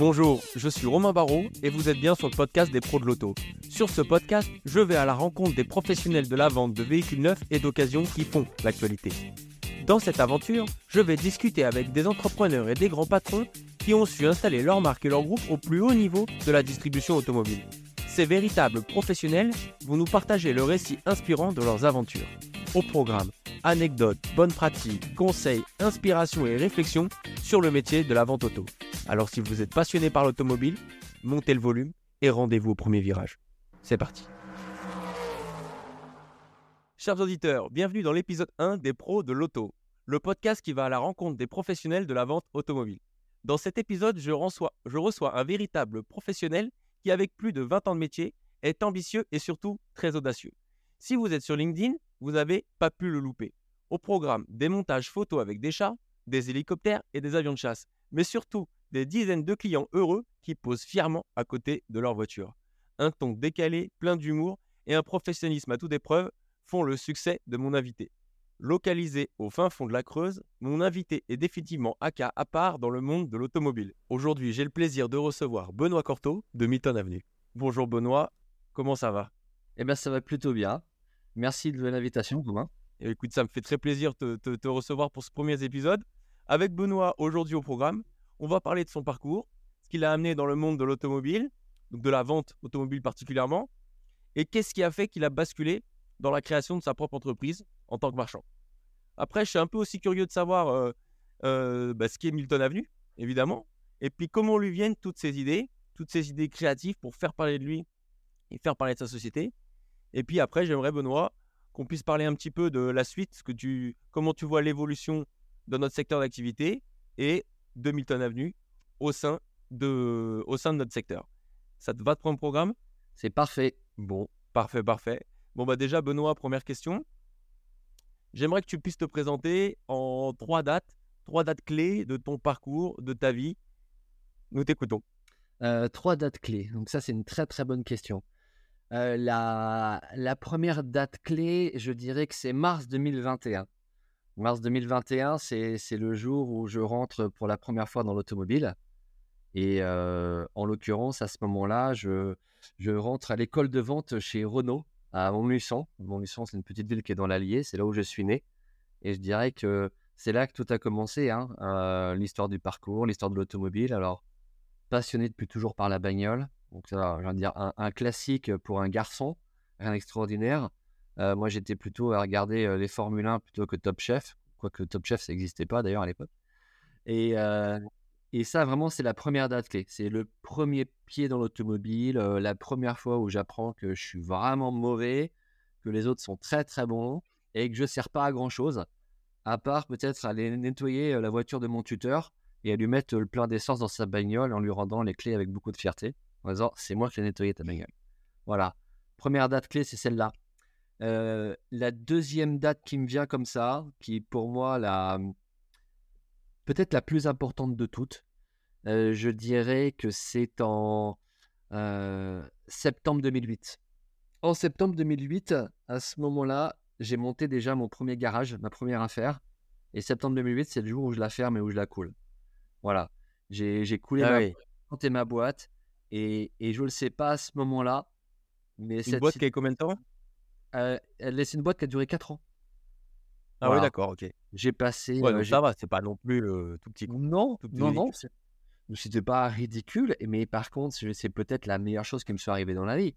Bonjour, je suis Romain Barraud et vous êtes bien sur le podcast des pros de l'auto. Sur ce podcast, je vais à la rencontre des professionnels de la vente de véhicules neufs et d'occasion qui font l'actualité. Dans cette aventure, je vais discuter avec des entrepreneurs et des grands patrons qui ont su installer leur marque et leur groupe au plus haut niveau de la distribution automobile. Ces véritables professionnels vont nous partager le récit inspirant de leurs aventures. Au programme, anecdotes, bonnes pratiques, conseils, inspirations et réflexions sur le métier de la vente auto. Alors si vous êtes passionné par l'automobile, montez le volume et rendez-vous au premier virage. C'est parti. Chers auditeurs, bienvenue dans l'épisode 1 des pros de l'auto, le podcast qui va à la rencontre des professionnels de la vente automobile. Dans cet épisode, je reçois, un véritable professionnel qui, avec plus de 20 ans de métier, est ambitieux et surtout très audacieux. Si vous êtes sur LinkedIn, vous n'avez pas pu le louper. Au programme, des montages photos avec des chats, des hélicoptères et des avions de chasse, mais surtout des dizaines de clients heureux qui posent fièrement à côté de leur voiture. Un ton décalé, plein d'humour et un professionnalisme à toute épreuve font le succès de mon invité. Localisé au fin fond de la Creuse, mon invité est définitivement cas à part dans le monde de l'automobile. Aujourd'hui, j'ai le plaisir de recevoir Benoît Cortot de Milton Avenue. Bonjour Benoît, comment ça va? Eh bien, ça va plutôt bien. Merci de l'invitation, Romain. Écoute, ça me fait très plaisir de te, recevoir pour ce premier épisode. Avec Benoît, aujourd'hui au programme, on va parler de son parcours, ce qu'il a amené dans le monde de l'automobile, donc de la vente automobile particulièrement, et qu'est-ce qui a fait qu'il a basculé dans la création de sa propre entreprise en tant que marchand. Après, je suis un peu aussi curieux de savoir euh, euh, bah, ce qu'est Milton Avenue, évidemment, et puis comment lui viennent toutes ces idées, toutes ces idées créatives pour faire parler de lui et faire parler de sa société. Et puis après, j'aimerais, Benoît, qu'on puisse parler un petit peu de la suite, ce que tu, comment tu vois l'évolution de notre secteur d'activité et de Milton Avenue au sein de, au sein de notre secteur. Ça te va de prendre programme? C'est parfait. Bon, parfait, parfait. Bon, bah déjà, Benoît, première question. J'aimerais que tu puisses te présenter en trois dates, trois dates clés de ton parcours, de ta vie. Nous t'écoutons. Euh, trois dates clés. Donc ça, c'est une très très bonne question. Euh, la, la, première date clé, je dirais que c'est mars 2021. Mars 2021, c'est le jour où je rentre pour la première fois dans l'automobile. Et euh, en l'occurrence, à ce moment-là, je, je rentre à l'école de vente chez Renault à Montluçon. Montluçon, c'est une petite ville qui est dans l'Allier, c'est là où je suis né. Et je dirais que c'est là que tout a commencé, hein, euh, l'histoire du parcours, l'histoire de l'automobile. Alors, passionné depuis toujours par la bagnole. Donc, ça, je dire, un, classique pour un garçon, rien d'extraordinaire. Euh, moi, j'étais plutôt à regarder les Formule 1 plutôt que Top Chef, quoique Top Chef, ça n'existait pas d'ailleurs à l'époque. Et, et ça, vraiment, c'est la première date clé. C'est le premier pied dans l'automobile, la première fois où j'apprends que je suis vraiment mauvais, que les autres sont très très bons et que je ne sers pas à grand chose, à part peut-être aller nettoyer la voiture de mon tuteur et à lui mettre le plein d'essence dans sa bagnole en lui rendant les clés avec beaucoup de fierté, en disant c'est moi qui ai nettoyé ta bagnole. Voilà. Première date clé, c'est celle-là. Euh, la deuxième date qui me vient comme ça, qui est pour moi la, peut-être la plus importante de toutes. Euh, je dirais que c'est en euh, septembre 2008. En septembre 2008, à ce moment-là, j'ai monté déjà mon premier garage, ma première affaire. Et septembre 2008, c'est le jour où je la ferme et où je la coule. Voilà. J'ai coulé ah ma, ma boîte. Et, et je ne le sais pas à ce moment-là. Mais une cette boîte qui a combien de temps? Euh, C'est une boîte qui a duré 4 ans. Ah oui, d'accord, ok. J'ai passé. Ouais, ça va, c'est pas non plus tout petit. Non, non, non. C'était pas ridicule, mais par contre, c'est peut-être la meilleure chose qui me soit arrivée dans la vie.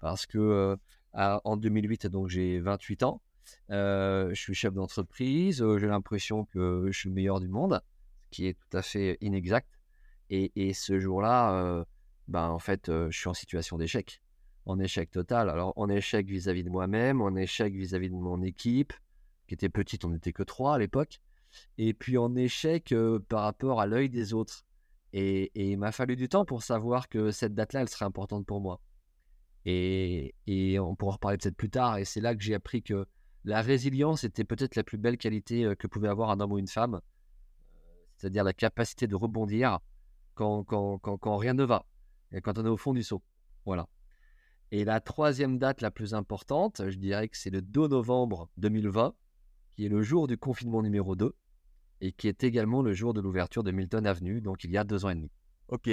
Parce que en 2008, donc j'ai 28 ans, je suis chef d'entreprise, j'ai l'impression que je suis le meilleur du monde, ce qui est tout à fait inexact. Et, et ce jour-là, ben, en fait, je suis en situation d'échec. En échec total. Alors, en échec vis-à-vis de moi-même, en échec vis à -vis de mon équipe, qui était petite, on n'était que trois à l'époque, et puis en échec par rapport à l'œil des autres. Et, il m'a fallu du temps pour savoir que cette date-là, elle serait importante pour moi. Et, on pourra en reparler peut-être plus tard, et c'est là que j'ai appris que la résilience était peut-être la plus belle qualité que pouvait avoir un homme ou une femme, c'est-à-dire la capacité de rebondir quand, quand rien ne va, et quand on est au fond du seau. Voilà. Et la troisième date la plus importante, je dirais que c'est le 2 novembre 2020 qui est le jour du confinement numéro 2 et qui est également le jour de l'ouverture de Milton Avenue, donc il y a deux ans et demi. Ok,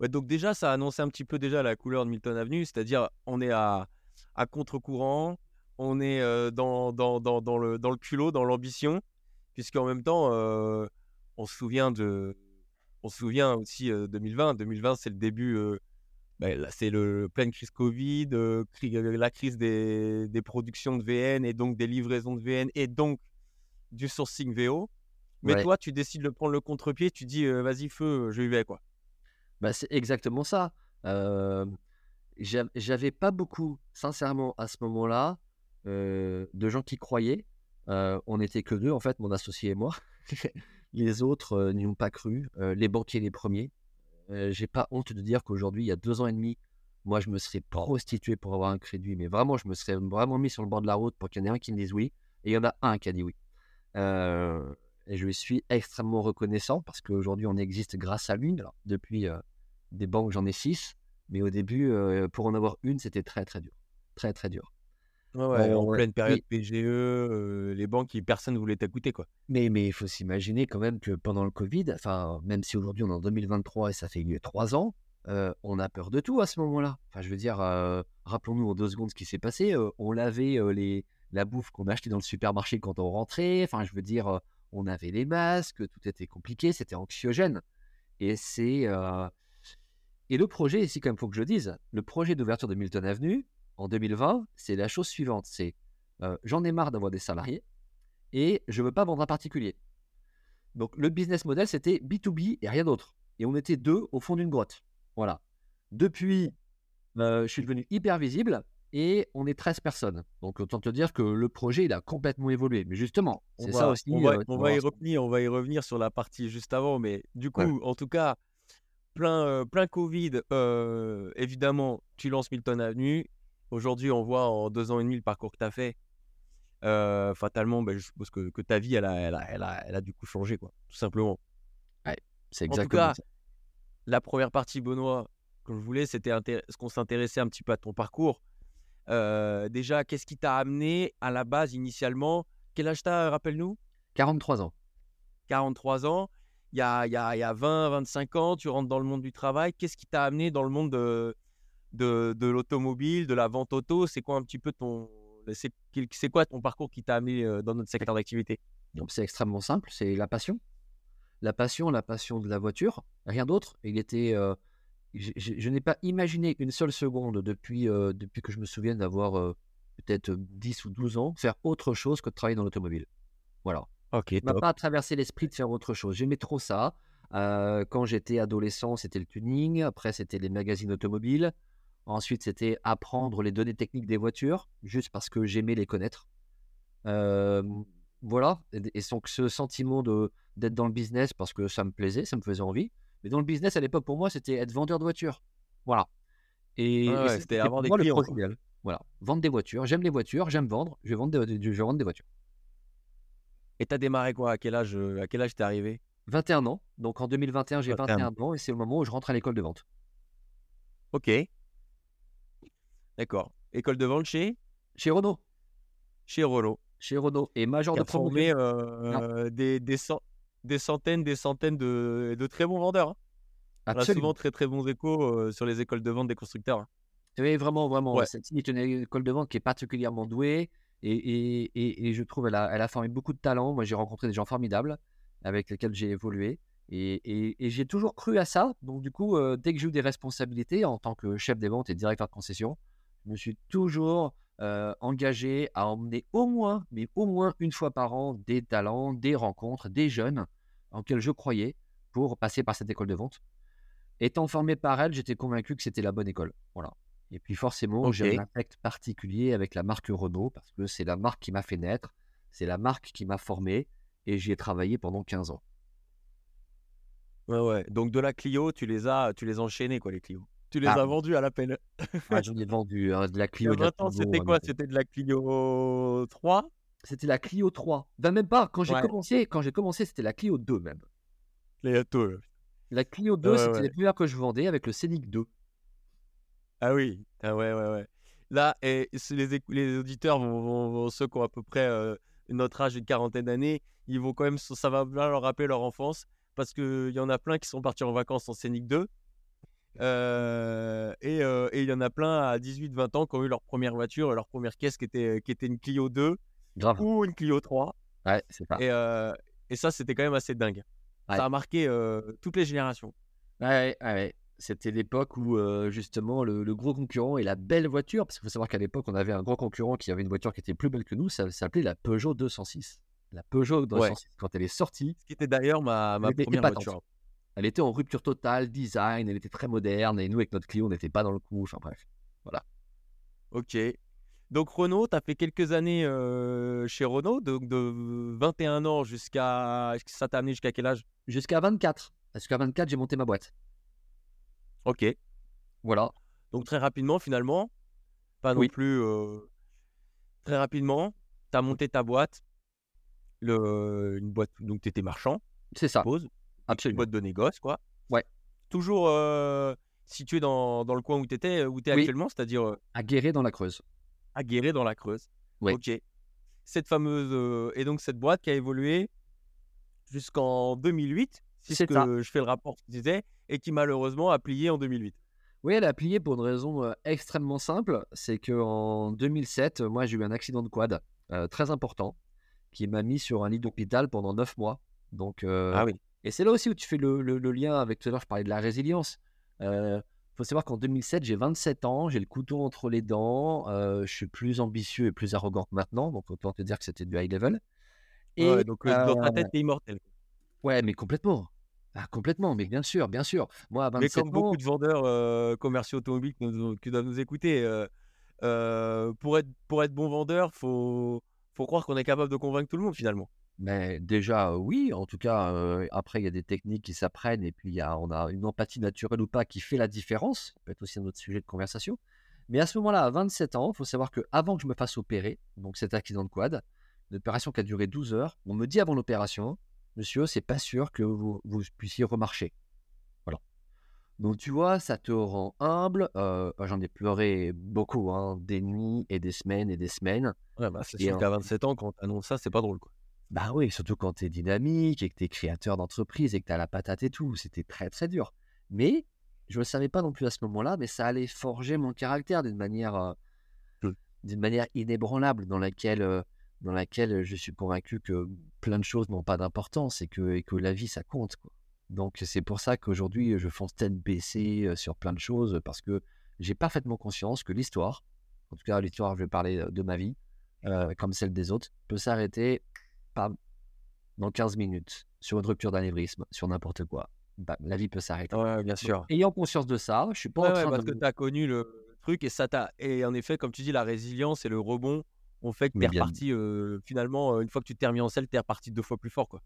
Ouais, donc déjà, ça annonçait un petit peu déjà la couleur de Milton Avenue, c'est-à-dire on est à, contre-courant, on est euh, dans le culot, dans l'ambition, puisqu'en même temps, euh, on se souvient de, on se souvient aussi euh, 2020. 2020, c'est le début, euh, ben, là, c'est le pleine crise Covid, euh, euh, la crise des, des productions de VN et donc des livraisons de VN et donc du sourcing VO. Mais Ouais. toi, tu décides de prendre le contre-pied, tu dis euh, vas-y feu, je y vais quoi. Bah, c'est exactement ça. Euh, j'a- j'avais pas beaucoup, sincèrement, à ce moment-là, de gens qui croyaient. On n'était que deux, en fait, mon associé et moi. Les autres n'y ont pas cru. Les banquiers, les premiers. Euh, J'ai pas honte de dire qu'aujourd'hui, il y a deux ans et demi, moi, je me serais prostitué pour avoir un crédit. Mais vraiment, je me serais vraiment mis sur le bord de la route pour qu'il y en ait un qui me dise oui. Et il y en a un qui a dit oui. Euh, et je suis extrêmement reconnaissant parce qu'aujourd'hui, on existe grâce à lui. Depuis euh, des banques, j'en ai six. Mais au début, pour en avoir une, c'était très, très dur. Très, très dur. Ouais, ouais, en pleine période PGE, euh, les banques, personne ne voulait t'écouter quoi. Mais mais il faut s'imaginer quand même que pendant le Covid, enfin, même si aujourd'hui on est en 2023 et ça fait trois ans, euh, on a peur de tout à ce moment-là. Enfin, je veux dire, euh, rappelons-nous en deux secondes ce qui s'est passé. on lavait les, la bouffe qu'on achetait dans le supermarché quand on rentrait. Enfin, je veux dire, on avait les masques, tout était compliqué, c'était anxiogène. Et c'est et le projet ici, quand même, faut que je le dise, le projet d'ouverture de Milton Avenue en 2020, c'est la chose suivante. C'est euh, j'en ai marre d'avoir des salariés et je veux pas vendre un particulier. Donc le business model, c'était B2B et rien d'autre. Et on était deux au fond d'une grotte. Voilà. Depuis, euh, je suis devenu hyper visible et on est 13 personnes. Donc autant te dire que le projet, il a complètement évolué. Mais justement, On c'est ça aussi. on va, euh, on qu'on va y revenir, on va y revenir sur la partie juste avant, mais du coup, Ouais. en tout cas, plein, euh, plein Covid, évidemment, tu lances Milton Avenue. Aujourd'hui, on voit en deux ans et demi le parcours que tu as fait. Euh, fatalement, ben, je suppose que, que ta vie, elle a, elle, a, elle, a, elle a du coup changé, quoi, tout simplement. C'est En tout exactement cas, ça. la première partie, Benoît, que je voulais, c'était ce qu'on s'intéressait un petit peu à ton parcours. Euh, déjà, qu'est-ce qui t'a amené à la base initialement? Quel âge t'as, rappelle-nous? 43 ans. 43 ans. Il y a, y a, il y a 20, 25 ans, tu rentres dans le monde du travail. Qu'est-ce qui t'a amené dans le monde de, de, de l'automobile, de la vente auto C'est quoi un petit peu ton. C'est quoi ton parcours qui t'a amené euh, dans notre secteur d'activité? c'est extrêmement simple, c'est la passion. La passion, la passion de la voiture, rien d'autre. Il était, euh, je, je- je n'ai pas imaginé une seule seconde depuis, euh, depuis que je me souviens d'avoir euh, peut-être 10 ou 12 ans faire autre chose que de travailler dans l'automobile. Voilà. Ok, m'a pas traversé l'esprit de faire autre chose. J'aimais trop ça. Euh, quand j'étais adolescent, c'était le tuning. Après, c'était les magazines automobiles. Ensuite, c'était apprendre les données techniques des voitures, juste parce que j'aimais les connaître. Euh, voilà. Et, donc, ce sentiment de d'être dans le business parce que ça me plaisait, ça me faisait envie. Mais dans le business, à l'époque, pour moi, c'était être vendeur de voitures. Voilà. Et, Ouais, c'était pour des moi clients. Voilà. Vendre des voitures. J'aime les voitures, j'aime vendre. Je vais vendre des, je vais vendre des voitures. Et t'as démarré quoi? À quel âge euh, À quel âge t'es arrivé? 21 ans. Donc en 2021, j'ai 21 21 ans et c'est le moment où je rentre à l'école de vente. Ok. D'accord. École de vente chez? Chez Renault. Chez Renault. Chez Renault. Et major de promotion. euh, des, des, cent- des centaines, des centaines de, de très bons vendeurs. hein. On a Absolument. souvent très très bons échos euh, sur les écoles de vente des constructeurs. hein. Oui, vraiment, vraiment. Ouais. C'est c'est une école de vente qui est particulièrement douée et, et, et, et je trouve qu'elle a, elle a formé beaucoup de talents. Moi, j'ai rencontré des gens formidables avec lesquels j'ai évolué et, et, et j'ai toujours cru à ça. Donc, du coup, euh, dès que j'ai eu des responsabilités en tant que chef des ventes et directeur de concession, je me suis toujours euh, engagé à emmener au moins, mais au moins une fois par an, des talents, des rencontres, des jeunes en je croyais pour passer par cette école de vente. Étant formé par elle, j'étais convaincu que c'était la bonne école. Voilà. Et puis forcément, j'ai un affect particulier avec la marque Renault parce que c'est la marque qui m'a fait naître, c'est la marque qui m'a formé et j'y ai travaillé pendant 15 ans. Ouais, ouais. Donc de la Clio, tu les as, tu les as enchaînés, quoi, les Clio? Tu les Ah. as vendus à la peine. Ah, J'en ai vendu hein, de la Clio. a et de la 20 ans, Twingo, c'était quoi? C'était de la Clio 3 C'était la Clio 3. Ben, même pas, quand j'ai Ouais. commencé, quand j'ai commencé, c'était la Clio 2 même. Les là. La Clio 2, Ouais, c'était ouais. les premières que je vendais avec le Scénic 2. Ah oui, ah ouais, ouais, ouais. Là, et les, auditeurs, vont, vont- vont- ceux qui ont à peu près euh, notre âge, une quarantaine d'années, ils vont quand même, ça va bien leur rappeler leur enfance, parce qu'il y en a plein qui sont partis en vacances en Scénic 2. Euh, et euh, et il y en a plein à 18-20 ans qui ont eu leur première voiture, leur première caisse qui était, qui était une Clio 2 Grave. ou une Clio 3. Ouais, c'est ça. Et, euh, et ça, c'était quand même assez dingue. Ouais. Ça a marqué euh, toutes les générations. Ouais, ouais. C'était l'époque où euh, justement le, le gros concurrent et la belle voiture, parce qu'il faut savoir qu'à l'époque on avait un gros concurrent qui avait une voiture qui était plus belle que nous, ça s'appelait la Peugeot 206. La Peugeot 206, quand elle est sortie, Ce qui était d'ailleurs ma, ma première épatante. voiture. Elle était en rupture totale, design, elle était très moderne, et nous avec notre Clio on n'était pas dans le coup, enfin bref. Ok. Donc Renault, tu as fait quelques années euh, chez Renault, donc de 21 ans jusqu'à... Ça t'a amené jusqu'à quel âge? Jusqu'à 24. Jusqu'à 24, j'ai monté ma boîte. Ok. Voilà. Donc très rapidement, finalement, pas non Oui. plus euh, très rapidement, tu as monté ta boîte, le, une boîte, donc tu étais marchand, C'est ça. suppose, Absolument. boîte de négoce, quoi. Ouais. Toujours euh, situé dans, dans le coin où tu étais, où tu es Oui. actuellement, c'est-à-dire euh, À Guéret dans la Creuse. à Guéret dans la Creuse. Oui. Ok. Cette fameuse, euh, et donc cette boîte qui a évolué jusqu'en 2008, c'est ce que je fais le rapport que tu disais, et qui malheureusement a plié en 2008. Oui, elle a plié pour une raison euh, extrêmement simple. C'est qu'en 2007, euh, moi, j'ai eu un accident de quad euh, très important qui m'a mis sur un lit d'hôpital pendant 9 mois. Donc, euh, Ah oui. Et c'est là aussi où tu fais le, le- le lien avec tout à l'heure, je parlais de la résilience. Il faut savoir qu'en 2007, j'ai 27 ans, j'ai le couteau entre les dents, euh, je suis plus ambitieux et plus arrogant que maintenant, donc autant te dire que c'était du high level. Et Ouais, donc euh, dans ta euh, tête, t'es immortel. ouais, mais complètement. Ah, complètement, mais bien sûr, bien sûr. Moi, à Mais 27 comme ans, beaucoup de vendeurs euh, commerciaux automobiles qui, nous- qui doivent nous écouter, euh, euh, pour, être, pour être bon vendeur, faut, faut croire qu'on est capable de convaincre tout le monde finalement. Mais déjà, euh, oui, en tout cas, euh, après, il y a des techniques qui s'apprennent et puis il y a, on a une empathie naturelle ou pas qui fait la différence. Ça peut être aussi un autre sujet de conversation. Mais à ce moment-là, à 27 ans, il faut savoir que avant que je me fasse opérer, donc cet accident de quad, une opération qui a duré 12 heures, on me dit avant l'opération, monsieur, c'est pas sûr que vous, vous puissiez remarcher. Voilà. Donc tu vois, ça te rend humble. Euh, J'en ai pleuré beaucoup, hein, des nuits et des semaines et des semaines. Ouais, bah, c'est sûr qu'à 27 ans, quand t'annonces ça, c'est pas drôle. Quoi. Bah oui, surtout quand tu es dynamique et que tu es créateur d'entreprise et que tu as la patate et tout. C'était très très dur. Mais je ne le savais pas non plus à ce moment-là, mais ça allait forger mon caractère d'une manière, euh, Mm. d'une manière inébranlable dans laquelle, euh, dans laquelle je suis convaincu que plein de choses n'ont pas d'importance et que, et que la vie ça compte. Quoi. Donc c'est pour ça qu'aujourd'hui je fonce tête baissée euh, sur plein de choses parce que j'ai parfaitement conscience que l'histoire, en tout cas l'histoire, je vais parler de ma vie, euh, comme celle des autres, peut s'arrêter pam, dans 15 minutes sur une rupture d'anévrisme, sur n'importe quoi. Bam, la vie peut s'arrêter. Ouais, bien sûr. Ayant conscience de ça, je suis pas Ouais, en ouais, train parce de... que tu as connu le truc et ça t'a. Et en effet, comme tu dis, la résilience et le rebond ont fait que t'es bien- reparti. euh, finalement, euh, une fois que tu t'es remis en selle, t'es reparti deux fois plus fort. Quoi.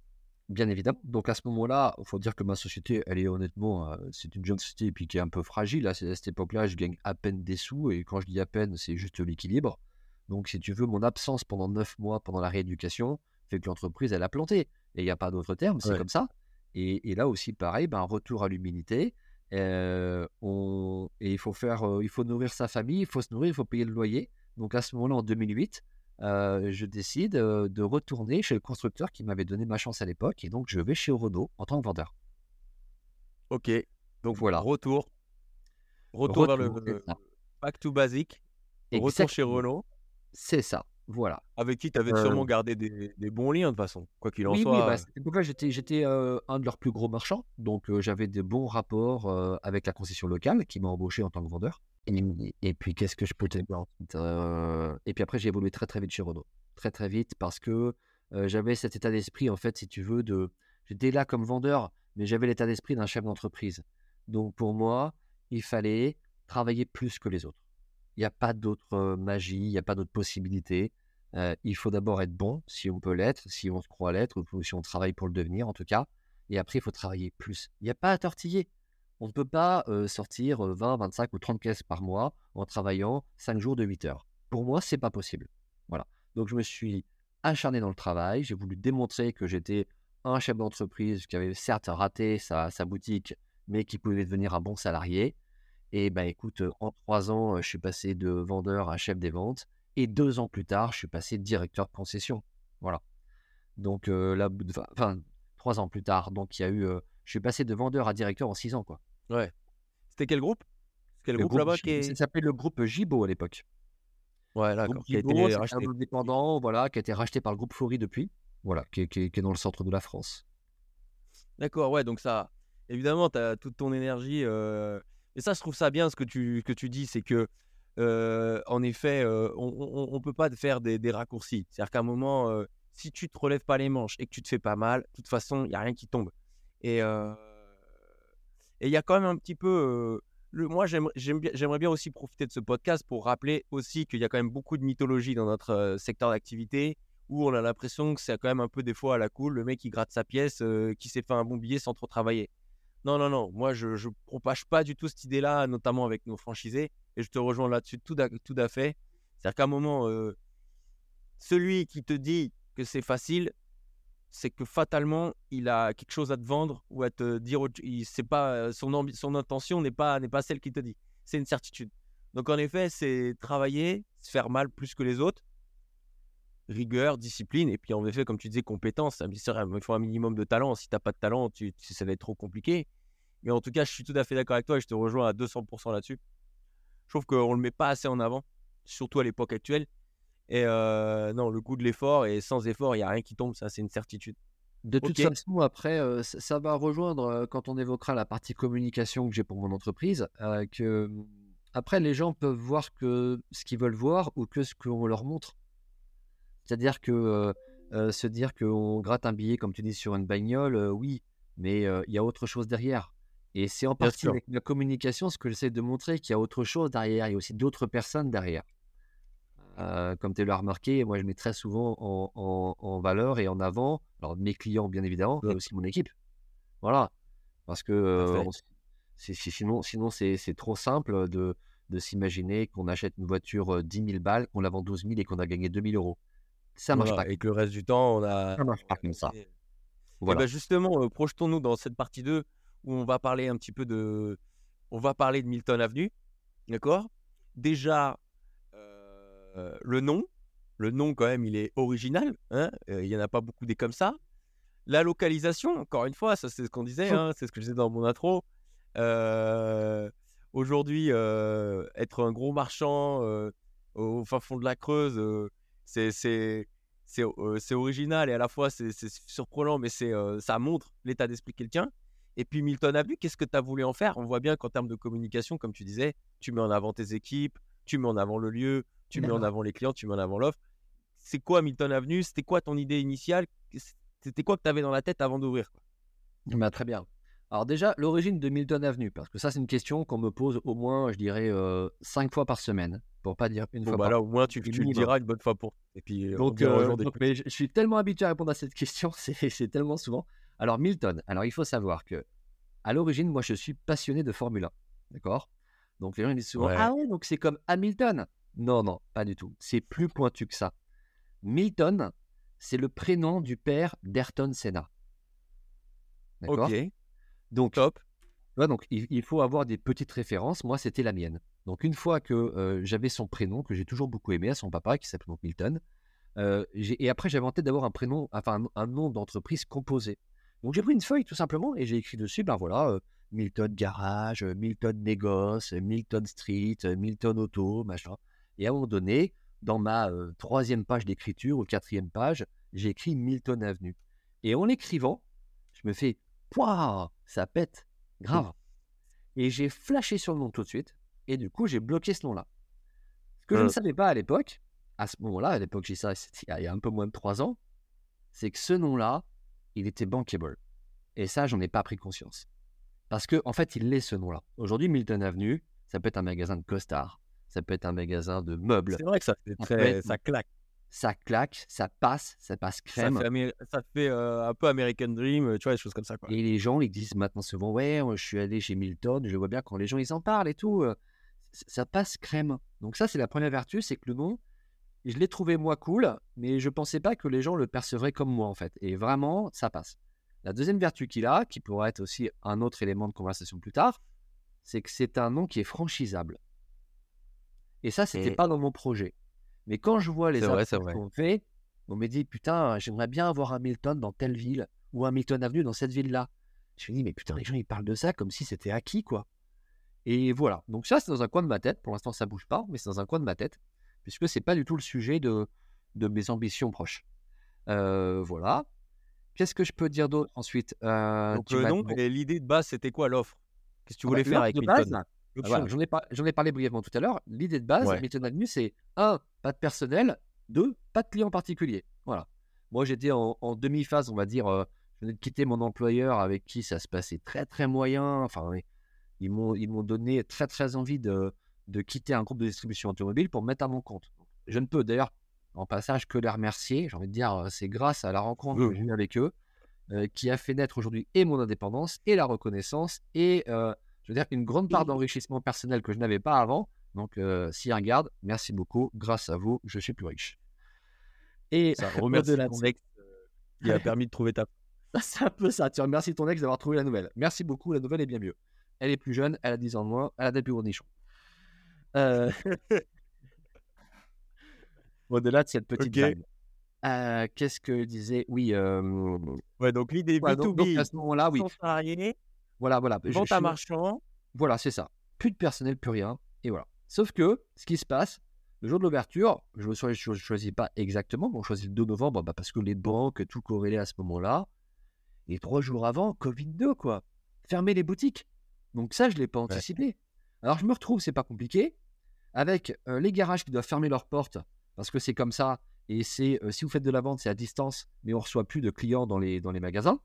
Bien évidemment. Donc à ce moment-là, il faut dire que ma société, elle est honnêtement, euh, c'est une jeune société et puis qui est un peu fragile. À cette époque-là, je gagne à peine des sous et quand je dis à peine, c'est juste l'équilibre. Donc si tu veux, mon absence pendant 9 mois pendant la rééducation fait que l'entreprise, elle a planté. Et il n'y a pas d'autre terme, c'est Ouais. comme ça. Et, et là aussi, pareil, ben, retour à l'humilité. Euh, on... Et il faut faire, euh, il faut nourrir sa famille, il faut se nourrir, il faut payer le loyer. Donc à ce moment-là, en 2008, euh, je décide de retourner chez le constructeur qui m'avait donné ma chance à l'époque. Et donc je vais chez Renault en tant que vendeur. Ok. Donc Voilà. Retour. Retour, vers Retour, le c'est ça. back to basic. Retour chez. Renault. C'est ça. Voilà. Avec qui tu avais Euh, sûrement gardé des, des bons liens de toute façon. Quoi qu'il en Oui, oui, soit. bah, cette époque-là, j'étais, j'étais euh, un de leurs plus gros marchands. Donc, euh, j'avais de bons rapports avec la concession locale qui m'a embauché en tant que vendeur. Et, et puis, qu'est-ce que je peux te dire ensuite Et puis après, j'ai évolué très, très vite chez Renault. Très, très vite parce que j'avais cet état d'esprit, en fait, si tu veux, de... J'étais là comme vendeur, mais j'avais l'état d'esprit d'un chef d'entreprise. Donc, pour moi, il fallait travailler plus que les autres. Il n'y a pas d'autre magie, il n'y a pas d'autre possibilité. Il faut d'abord être bon, si on peut l'être, si on se croit l'être, ou si on travaille pour le devenir en tout cas. Et après, il faut travailler plus. Il n'y a pas à tortiller. On ne peut pas sortir euh, 20, 25 ou 30 caisses par mois en travaillant 5 jours de 8 heures. Pour moi, c'est pas possible. Voilà. Donc, je me suis acharné dans le travail. J'ai voulu démontrer que j'étais un chef d'entreprise qui avait certes raté sa boutique, mais qui pouvait devenir un bon salarié. Et ben écoute, en trois ans, je suis passé de vendeur à chef des ventes. Et deux ans plus tard, je suis passé directeur de concession. Voilà. Donc euh, là, enfin, trois ans plus tard, donc il y a eu, euh, je suis passé de vendeur à directeur en six ans, quoi. Ouais. C'était quel groupe? Quel Le groupe groupe là-bas qui est... Ça s'appelait le groupe Gibo à l'époque. Ouais, d'accord. Qui a été un racheté. indépendant, voilà, qui a été racheté par le groupe Fori depuis, voilà, qui est, qui est- qui est dans le centre de la France. D'accord, ouais, donc ça, évidemment, tu as toute ton énergie. euh, Et ça, je trouve ça bien ce que tu, que tu dis, c'est que, euh, en effet, euh, on ne peut pas te faire des, raccourcis. C'est-à-dire qu'à un moment, euh, si tu te relèves pas les manches et que tu te fais pas mal, de toute façon, il n'y a rien qui tombe. Et il y a quand même un petit peu. moi, j'aimerais j'aime bien- aussi profiter de ce podcast pour rappeler aussi qu'il y a quand même beaucoup de mythologie dans notre secteur d'activité où on a l'impression que c'est quand même un peu des fois à la cool, le mec qui gratte sa pièce, qui s'est fait un bon billet sans trop travailler. Non, non, non, moi je ne propage pas du tout cette idée-là, notamment avec nos franchisés, et je te rejoins là-dessus tout à, fait. C'est-à-dire qu'à un moment, euh, celui qui te dit que c'est facile, c'est que fatalement, il a quelque chose à te vendre ou à te dire, il, pas, son, son intention n'est pas, n'est pas celle qu'il te dit. C'est une certitude. Donc en effet, c'est travailler, se faire mal plus que les autres, rigueur, discipline, et puis en effet, comme tu disais, compétence. Il faut un minimum de talent. Si tu n'as pas de talent, tu, tu- ça va être trop compliqué. Mais en tout cas, je suis tout à fait d'accord avec toi et je te rejoins à 200% là-dessus. Je trouve qu'on ne le met pas assez en avant, surtout à l'époque actuelle. Et euh, non, le goût de l'effort, et sans effort, il n'y a rien qui tombe, ça c'est une certitude. De toute façon, après, euh, ça, ça va rejoindre euh, quand on évoquera la partie communication que j'ai pour mon entreprise, que après, les gens peuvent voir que ce qu'ils veulent voir ou que ce qu'on leur montre. C'est-à-dire que euh, se dire qu'on gratte un billet, comme tu dis, sur une bagnole, euh, oui, mais euh, il y a autre chose derrière. Et c'est en Bien partie sûr. avec la communication ce que j'essaie de montrer qu'il y a autre chose derrière, il y a aussi d'autres personnes derrière. Euh, comme tu l'as remarqué, moi je mets très souvent en, en- en valeur et en avant, alors mes clients bien évidemment, mais Ouais. aussi mon équipe. Voilà. Parce que sinon, sinon c'est trop simple de, de s'imaginer qu'on achète une voiture euh, 10 000 balles, qu'on la vend 12 000 et qu'on a gagné 2 000 euros. Ça marche Voilà, pas. Et que le reste du temps, on a. Ça marche pas comme ça. Et, et Voilà. ben justement, euh, projetons-nous dans cette partie 2 où on va parler un petit peu de. On va parler de Milton Avenue. D'accord? Déjà, euh, le nom. Le nom, quand même, il est original. hein, euh, Il n'y en a pas beaucoup des comme ça. La localisation, encore une fois, ça c'est ce qu'on disait, hein, c'est ce que je disais dans mon intro. Aujourd'hui, être un gros marchand au fin fond de la Creuse, c'est c'est c'est original et à la fois c'est surprenant, mais c'est ça montre l'état d'esprit de quelqu'un. Et puis Milton Avenue, qu'est-ce que tu as voulu en faire? On voit bien qu'en termes de communication, comme tu disais, tu mets en avant tes équipes, tu mets en avant le lieu, tu mets en avant les clients, tu mets en avant l'offre. C'est quoi Milton Avenue? C'était quoi ton idée initiale? C'était quoi que tu avais dans la tête avant d'ouvrir Bah, très bien. Alors déjà, l'origine de Milton Avenue, parce que ça c'est une question qu'on me pose au moins, je dirais, euh, cinq fois par semaine, pour pas dire une Bon, fois bah par là, au moins, tu, tu le diras une bonne fois pour. Et puis, euh, on Donc, euh, donc, mais je, je suis tellement habitué à répondre à cette question, c'est tellement souvent. Alors, Milton, alors il faut savoir que à l'origine, moi je suis passionné de Formule 1. D'accord? Donc, les gens ils disent souvent Ouais. Ah ouais, donc c'est comme Hamilton. Non, non, pas du tout. C'est plus pointu que ça. Milton, c'est le prénom du père d'Ayrton Senna. D'accord? Donc, top. Ouais, donc il, il faut avoir des petites références. Moi, c'était la mienne. Donc une fois que euh, j'avais son prénom, que j'ai toujours beaucoup aimé, à son papa, qui s'appelle donc Milton, euh, et après j'avais en tête d'avoir un prénom, enfin un, un nom d'entreprise composé. Donc j'ai pris une feuille tout simplement et j'ai écrit dessus, ben voilà, euh, Milton Garage, Milton Négoce, Milton Street, Milton Auto, machin. Et à un moment donné, dans ma troisième page d'écriture ou quatrième page, j'ai écrit Milton Avenue. Et en l'écrivant, je me fais, pouah, ça pète, grave. Et j'ai flashé sur le nom tout de suite. Et du coup, j'ai bloqué ce nom-là. Ce que je ne Hein. savais pas à l'époque, à ce moment-là, à l'époque, j'ai ça, c'était il y a- un peu moins de trois ans, c'est que ce nom-là, il était bankable. Et ça, j'en ai pas pris conscience. Parce que, en fait, il l'est ce nom-là. Aujourd'hui, Milton Avenue, ça peut être un magasin de costards, ça peut être un magasin de meubles. C'est vrai que ça très. Ça claque. Ça claque, ça passe, ça passe Ça crème. fait, ça fait euh, un peu American Dream, euh, tu vois, des choses comme ça. Quoi. Et les gens, ils disent maintenant souvent, ouais, moi, je suis allé chez Milton, je vois bien quand les gens, ils en parlent et tout, euh, ça passe crème. Donc ça, c'est la première vertu, c'est que le nom, je l'ai trouvé moi cool, mais je pensais pas que les gens le percevraient comme moi, en fait. Et vraiment, ça passe. La deuxième vertu qu'il a, qui pourrait être aussi un autre élément de conversation plus tard, c'est que c'est un nom qui est franchisable. Et ça, c'était Mm. pas dans mon projet. Mais quand je vois les vrai. qu'on fait, on me dit, putain, j'aimerais bien avoir un Milton dans telle ville, ou un Milton Avenue dans cette ville-là. Je me dis, mais putain, les gens, ils parlent de ça comme si c'était acquis, quoi. Et voilà. Donc ça, c'est dans un coin de ma tête. Pour l'instant, ça bouge pas, mais c'est dans un coin de ma tête, puisque c'est pas du tout le sujet de, de mes ambitions proches. Euh, voilà. Qu'est-ce que je peux dire d'autre ensuite? Euh, Donc, euh, et l'idée de base, c'était quoi l'offre? Qu'est-ce que tu Ah bah, voulais faire l'offre avec de Ah, voilà, j'en ai, par- j'en ai parlé brièvement tout à l'heure. L'idée de base, Ouais. Milton Avenue, c'est un, pas de personnel, deux, pas de client particulier. Voilà. Moi, j'étais en, en demi-phase, on va dire. euh, je venais de quitter mon employeur avec qui ça se passait très, très moyen. Enfin, ils m'ont, ils m'ont donné très, très envie de, de quitter un groupe de distribution automobile pour me mettre à mon compte. Je ne peux d'ailleurs, en passage, que les remercier. J'ai envie de dire, euh, c'est grâce à la rencontre Oui. que j'ai eue avec eux euh, qui a fait naître aujourd'hui et mon indépendance et la reconnaissance et euh, je veux dire une grande part d'enrichissement personnel que je n'avais pas avant. Donc, euh, s'ils regardent, merci beaucoup. Grâce à vous, je suis plus riche. Et Ça remercie ton ex euh, qui a permis de trouver ta. c'est un peu ça. Tu remercies ton ex d'avoir trouvé la nouvelle. Merci beaucoup, la nouvelle est bien mieux. Elle est plus jeune, elle a 10 ans de moins, elle a des plus gros nichons. Euh, Au-delà de cette petite Ok. blague. Euh, Qu'est-ce que je disais? Oui. Ouais, donc l'idée donc, donc, B2B, à ce moment-là, oui. salarié, Voilà, voilà. Je- vente à marchand. Voilà, c'est ça. Plus de personnel, plus rien. Et voilà. Sauf que, ce qui se passe, le jour de l'ouverture, je ne choisis pas exactement, mais on choisit le 2 novembre bah, parce que les banques, tout corrélé à ce moment-là. Et trois jours avant, Covid-2, quoi. Fermer les boutiques. Donc ça, je ne l'ai pas anticipé. Alors je me retrouve, c'est pas compliqué, avec euh, les garages qui doivent fermer leurs portes parce que c'est comme ça. Et c'est euh, si vous faites de la vente, c'est à distance, mais on reçoit plus de clients dans les, dans les magasins.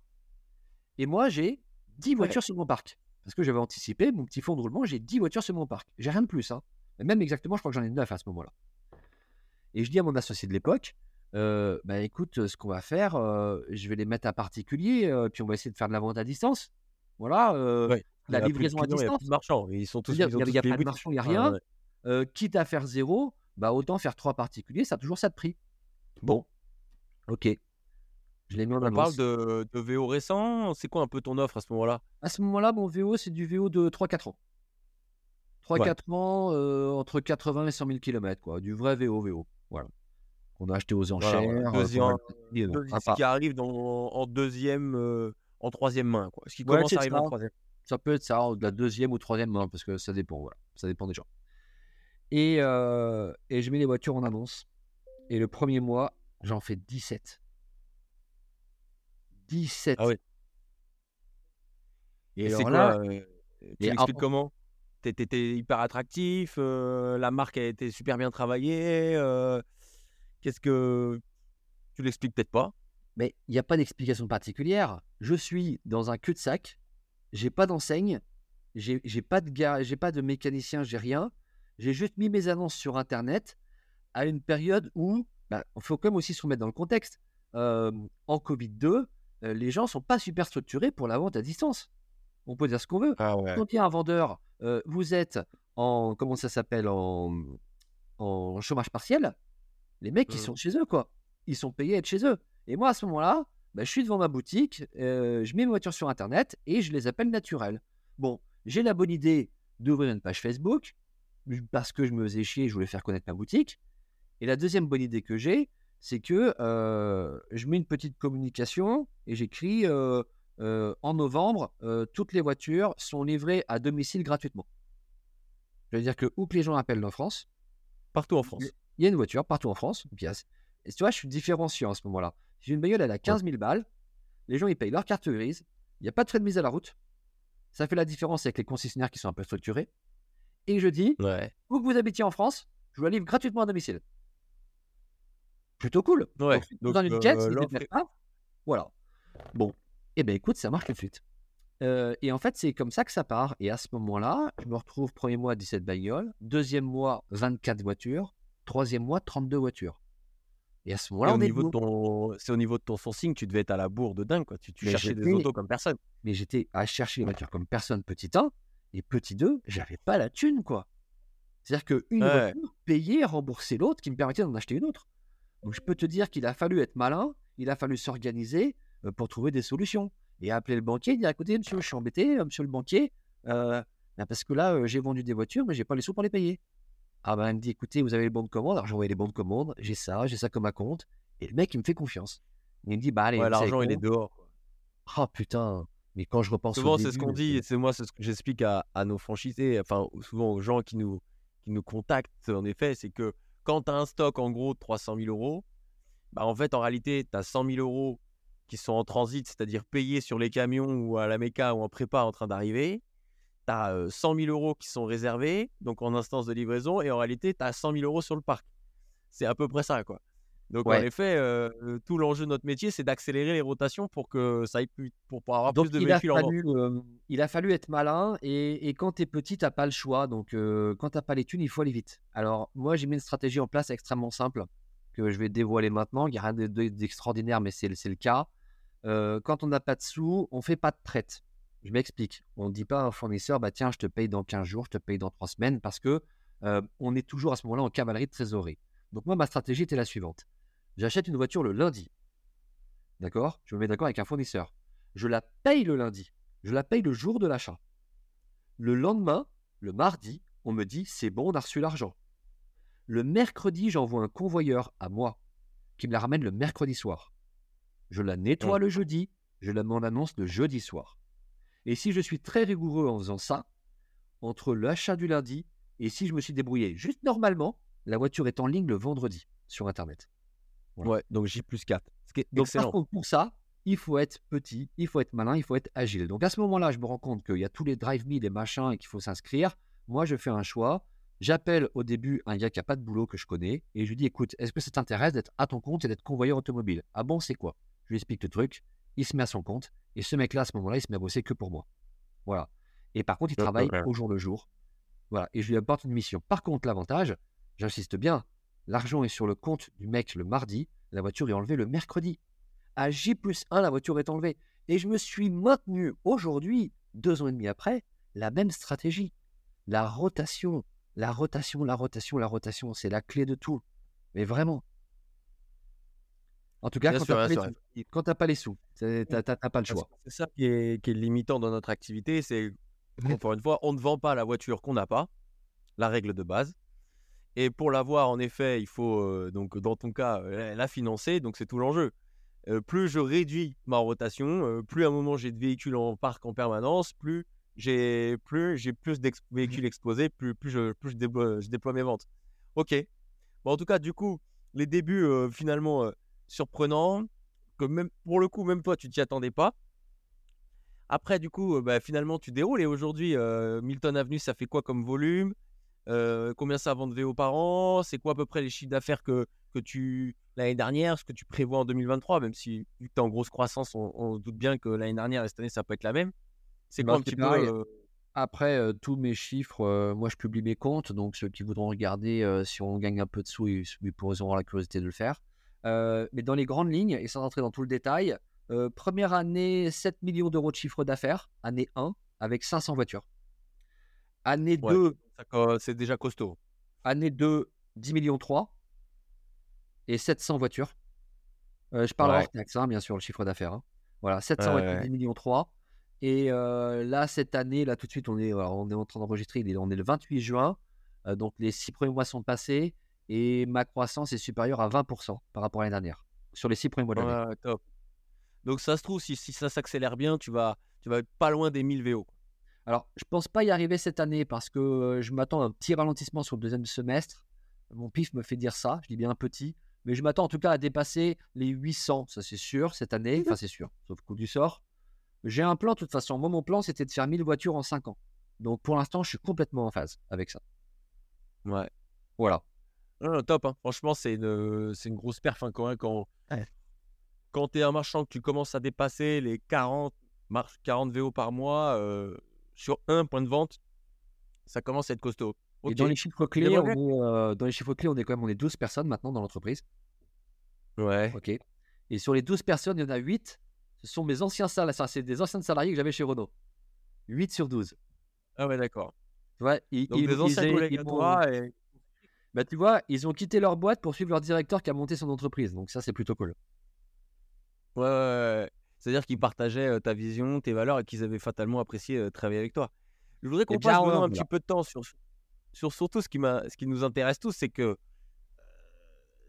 Et moi, j'ai 10 voitures sur mon parc. Parce que j'avais anticipé, mon petit fonds de roulement, j'ai 10 voitures sur mon parc. J'ai rien de plus. Hein. Même exactement, je crois que j'en ai 9 à ce moment-là. Et je dis à mon associé de l'époque, euh, bah écoute, ce qu'on va faire, euh, je vais les mettre à particulier, euh, puis on va essayer de faire de la vente à distance. Voilà, euh, Ouais. la livraison à clients, il y a distance. plus de marchands. Ils sont tous. Il y a- y y pas de marchands, il y a Ah, rien. ouais. Euh, quitte à faire zéro, bah autant faire trois particuliers, ça a toujours ça de prix. Bon, ok. Je l'ai mis en On parle de, de VO récent. C'est quoi un peu ton offre à ce moment-là? À ce moment-là, mon VO, c'est du VO de 3-4 ans. 3-4 ans, euh, entre 80 et 100 000 km, quoi. Du vrai VO, VO. Voilà. On a acheté aux enchères. voilà. euh, Deuxième- qu'on Deux-. Ce qui arrive dans, en deuxième, euh, en troisième main. Quoi. Ce qui Ouais, commence à arriver ça. en troisième. Ça peut être ça, de la deuxième ou troisième main, parce que ça dépend, voilà. Ça dépend des gens. Et, et je mets les voitures en annonce. Et le premier mois, j'en fais 17. 17. Ah oui. Et Et c'est là, euh, Tu l'expliques en- comment? T'é- T'étais hyper attractif, euh, la marque a été super bien travaillée. euh, Qu'est-ce que. Tu l'expliques peut-être pas? Mais il n'y a pas d'explication particulière. Je suis dans un cul-de-sac. J'ai pas d'enseigne. J'ai j'ai pas de gars, j'ai pas de mécanicien, j'ai rien. J'ai juste mis mes annonces sur Internet à une période où bah, il faut quand même aussi se remettre dans le contexte. Euh, en Covid-2, euh, les gens sont pas super structurés pour la vente à distance. On peut dire ce qu'on veut. Ah ouais. Quand il y a un vendeur, euh, vous êtes en comment ça s'appelle en, en chômage partiel. Les mecs, ils Mhm. sont chez eux, quoi. Ils sont payés à être chez eux. Et moi, à ce moment-là, bah, je suis devant ma boutique, euh, je mets mes voitures sur Internet et je les appelle naturelles. Bon, j'ai la bonne idée d'ouvrir une page Facebook parce que je me faisais chier, je voulais faire connaître ma boutique. Et la deuxième bonne idée que j'ai, c'est que euh, je mets une petite communication et j'écris euh, euh, en novembre, toutes les voitures sont livrées à domicile gratuitement. Je veux dire que où que les gens appellent en France, Partout en France. il y a une voiture partout en France, pièce. Et tu vois, je suis différenciant à ce moment-là. J'ai une bagnole, elle a 15 000 balles. Les gens, ils payent leur carte grise. Il n'y a pas de frais de mise à la route. Ça fait la différence avec les concessionnaires qui sont un peu structurés. Et je dis, Ouais. où que vous habitiez en France, je vous la livre gratuitement à domicile. Plutôt cool. Ouais, Donc, donc, dans une euh, pas. Voilà. Bon. Eh ben écoute, ça marche tout de suite. Euh, et en fait, c'est comme ça que ça part. Et à ce moment-là, je me retrouve premier mois 17 bagnoles, deuxième mois 24 voitures, troisième mois 32 voitures. Et à ce moment-là, au on est niveau de debout. ton, c'est au niveau de ton sourcing, tu devais être à la bourre de dingue, quoi. Tu, cherchais des autos comme personne. Mais j'étais à chercher les voitures comme personne, petit 1. Et petit 2, j'avais pas la thune, quoi. C'est-à-dire qu'une Ouais. voiture payait, rembourser l'autre qui me permettait d'en acheter une autre. Donc je peux te dire qu'il a fallu être malin, il a fallu s'organiser euh, pour trouver des solutions. Et appeler le banquier, dire écoutez, monsieur, je suis embêté, euh, monsieur le banquier, euh, ben, parce que là, j'ai vendu des voitures, mais j'ai pas les sous pour les payer. Ah ben, il me dit écoutez, vous avez les bons de commande. Alors j'ai envoyé les bons de commande, j'ai ça, j'ai ça comme à compte. Et le mec, il me fait confiance. Il me dit bah allez, Ouais, l'argent, il est dehors. quoi. Oh putain, Mais quand je repense Souvent, c'est ce qu'on dit, et c'est moi, c'est ce que j'explique à, à, nos franchisés, enfin, souvent aux gens qui nous, qui nous contactent, en effet, c'est que quand tu as un stock en gros de 300 000 euros, bah, en fait, en réalité, tu as 100 000 euros qui sont en transit, c'est-à-dire payés sur les camions ou à la méca ou en prépa en train d'arriver. Tu as 100 000 euros qui sont réservés, donc en instance de livraison, et en réalité, tu as 100 000 euros sur le parc. C'est à peu près ça, quoi. Donc en effet, tout l'enjeu de notre métier, c'est d'accélérer les rotations pour que ça aille plus, pour, avoir plus de véhicules en vente. il a fallu être malin et, quand tu es petit, tu n'as pas le choix. Donc quand tu n'as pas les thunes, il faut aller vite. Alors moi, j'ai mis une stratégie en place extrêmement simple que je vais dévoiler maintenant. Il n'y a rien d'extraordinaire, mais c'est le cas. quand on n'a pas de sous, on fait pas de traite. Je m'explique. On ne dit pas à un fournisseur, bah tiens, je te paye dans 15 jours, je te paye dans 3 semaines, parce que on est toujours à ce moment-là en cavalerie de trésorerie. Donc moi, ma stratégie était la suivante. J'achète une voiture le lundi. D'accord? Je me mets d'accord avec un fournisseur. Je la paye le lundi. Je la paye le jour de l'achat. Le lendemain, le mardi, on me dit c'est bon, on a reçu l'argent. Le mercredi, j'envoie un convoyeur à moi qui me la ramène le mercredi soir. Je la nettoie le jeudi, je la m'en annonce le jeudi soir. Et si je suis très rigoureux en faisant ça, entre l'achat du lundi et si je me suis débrouillé juste normalement, la voiture est en ligne le vendredi sur Internet. Ouais, donc J plus 4. donc, par contre, pour ça, il faut être petit, il faut être malin, il faut être agile. Donc à ce moment-là, je me rends compte qu'il y a tous les drive me, des machins et qu'il faut s'inscrire. Moi, je fais un choix. J'appelle au début un gars qui n'a pas de boulot que je connais et je lui dis écoute, est-ce que ça t'intéresse d'être à ton compte et d'être convoyeur automobile? Ah bon, c'est quoi? Je lui explique le truc. Il se met à son compte et ce mec-là, à ce moment-là, il se met à bosser que pour moi. Voilà. Et par contre, il travaille au jour le jour. Voilà. Et je lui apporte une mission. Par contre, l'avantage, j'insiste bien, L'argent est sur le compte du mec le mardi, la voiture est enlevée le mercredi. À J plus 1, la voiture est enlevée. Et je me suis maintenu aujourd'hui, deux ans et demi après, la même stratégie. La rotation, la rotation, la rotation, la rotation, c'est la clé de tout. Mais vraiment. En tout cas, quand tu n'as pas, les sous, tu n'as pas le choix. C'est ça qui est, qui est limitant dans notre activité. C'est, encore une fois, on ne vend pas la voiture qu'on n'a pas, la règle de base. Et pour l'avoir, en effet, il faut, donc dans ton cas, la financer. Donc c'est tout l'enjeu. plus je réduis ma rotation, plus à un moment j'ai de véhicules en parc en permanence, plus j'ai plus, j'ai plus de véhicules exposés, plus, plus, je, plus je, déploie, mes ventes. Ok. Bon, en tout cas, du coup, les débuts finalement surprenants, que même pour le coup, même toi, tu t'y attendais pas. Après, du coup, bah, finalement, tu déroules. Et aujourd'hui, Milton Avenue, ça fait quoi comme volume? Combien ça vend de VO par an? C'est quoi à peu près les chiffres d'affaires que, que tu l'année dernière, ce que tu prévois en 2023, même si vu que tu es en grosse croissance, on, doute bien que l'année dernière et cette année ça peut être la même. C'est quoi bah, un petit peu Après tous mes chiffres, moi je publie mes comptes, donc ceux qui voudront regarder si on gagne un peu de sous, ils, pourront avoir la curiosité de le faire. mais dans les grandes lignes, et sans rentrer dans tout le détail, première année 7 millions d'euros de chiffre d'affaires, année 1 avec 500 voitures. Année 2, c'est déjà costaud. Année 2, 10 millions 3 et 700 voitures. Euh, je parle hors taxe, hein, bien sûr, le chiffre d'affaires. Hein. Voilà, 700 voitures, 10 millions 3. Et euh, là, cette année, là, tout de suite, on est, on est en train d'enregistrer. On est le 28 juin. Euh, donc, les six premiers mois sont passés. Et ma croissance est supérieure à 20% par rapport à l'année dernière. Sur les six premiers mois de l'année. top. Donc, ça se trouve, si, si ça s'accélère bien, tu vas, tu vas être pas loin des 1000 VO. Alors, je pense pas y arriver cette année parce que je m'attends à un petit ralentissement sur le deuxième semestre. Mon pif me fait dire ça, je dis bien un petit, mais je m'attends en tout cas à dépasser les 800, ça c'est sûr, cette année. Enfin, c'est sûr, sauf coup du sort. J'ai un plan de toute façon. Moi, mon plan, c'était de faire 1000 voitures en 5 ans. Donc, pour l'instant, je suis complètement en phase avec ça. Ouais. Voilà. top, hein. franchement, c'est une, une grosse perf hein, quand, quand, quand tu es un marchand que tu commences à dépasser les 40, 40 VO par mois, euh, sur un point de vente, ça commence à être costaud. Et dans les chiffres clés, on est, euh, dans les chiffres clés, on est quand même on est 12 personnes maintenant dans l'entreprise. Ouais. Ok. Et sur les 12 personnes, il y en a 8. Ce sont mes anciens salariés. C'est des anciens salariés que j'avais chez Renault. 8 sur 12. Ah ouais, d'accord. Ouais, ils, Donc des anciens collègues toi et... bah, tu vois, ils ont quitté leur boîte pour suivre leur directeur qui a monté son entreprise. Donc ça, c'est plutôt cool. Ouais, ouais, ouais. C'est-à-dire qu'ils partageaient ta vision, tes valeurs et qu'ils avaient fatalement apprécié travailler avec toi. Je voudrais qu'on passe un petit peu de temps sur, sur surtout ce qui, ce qui nous intéresse tous, c'est que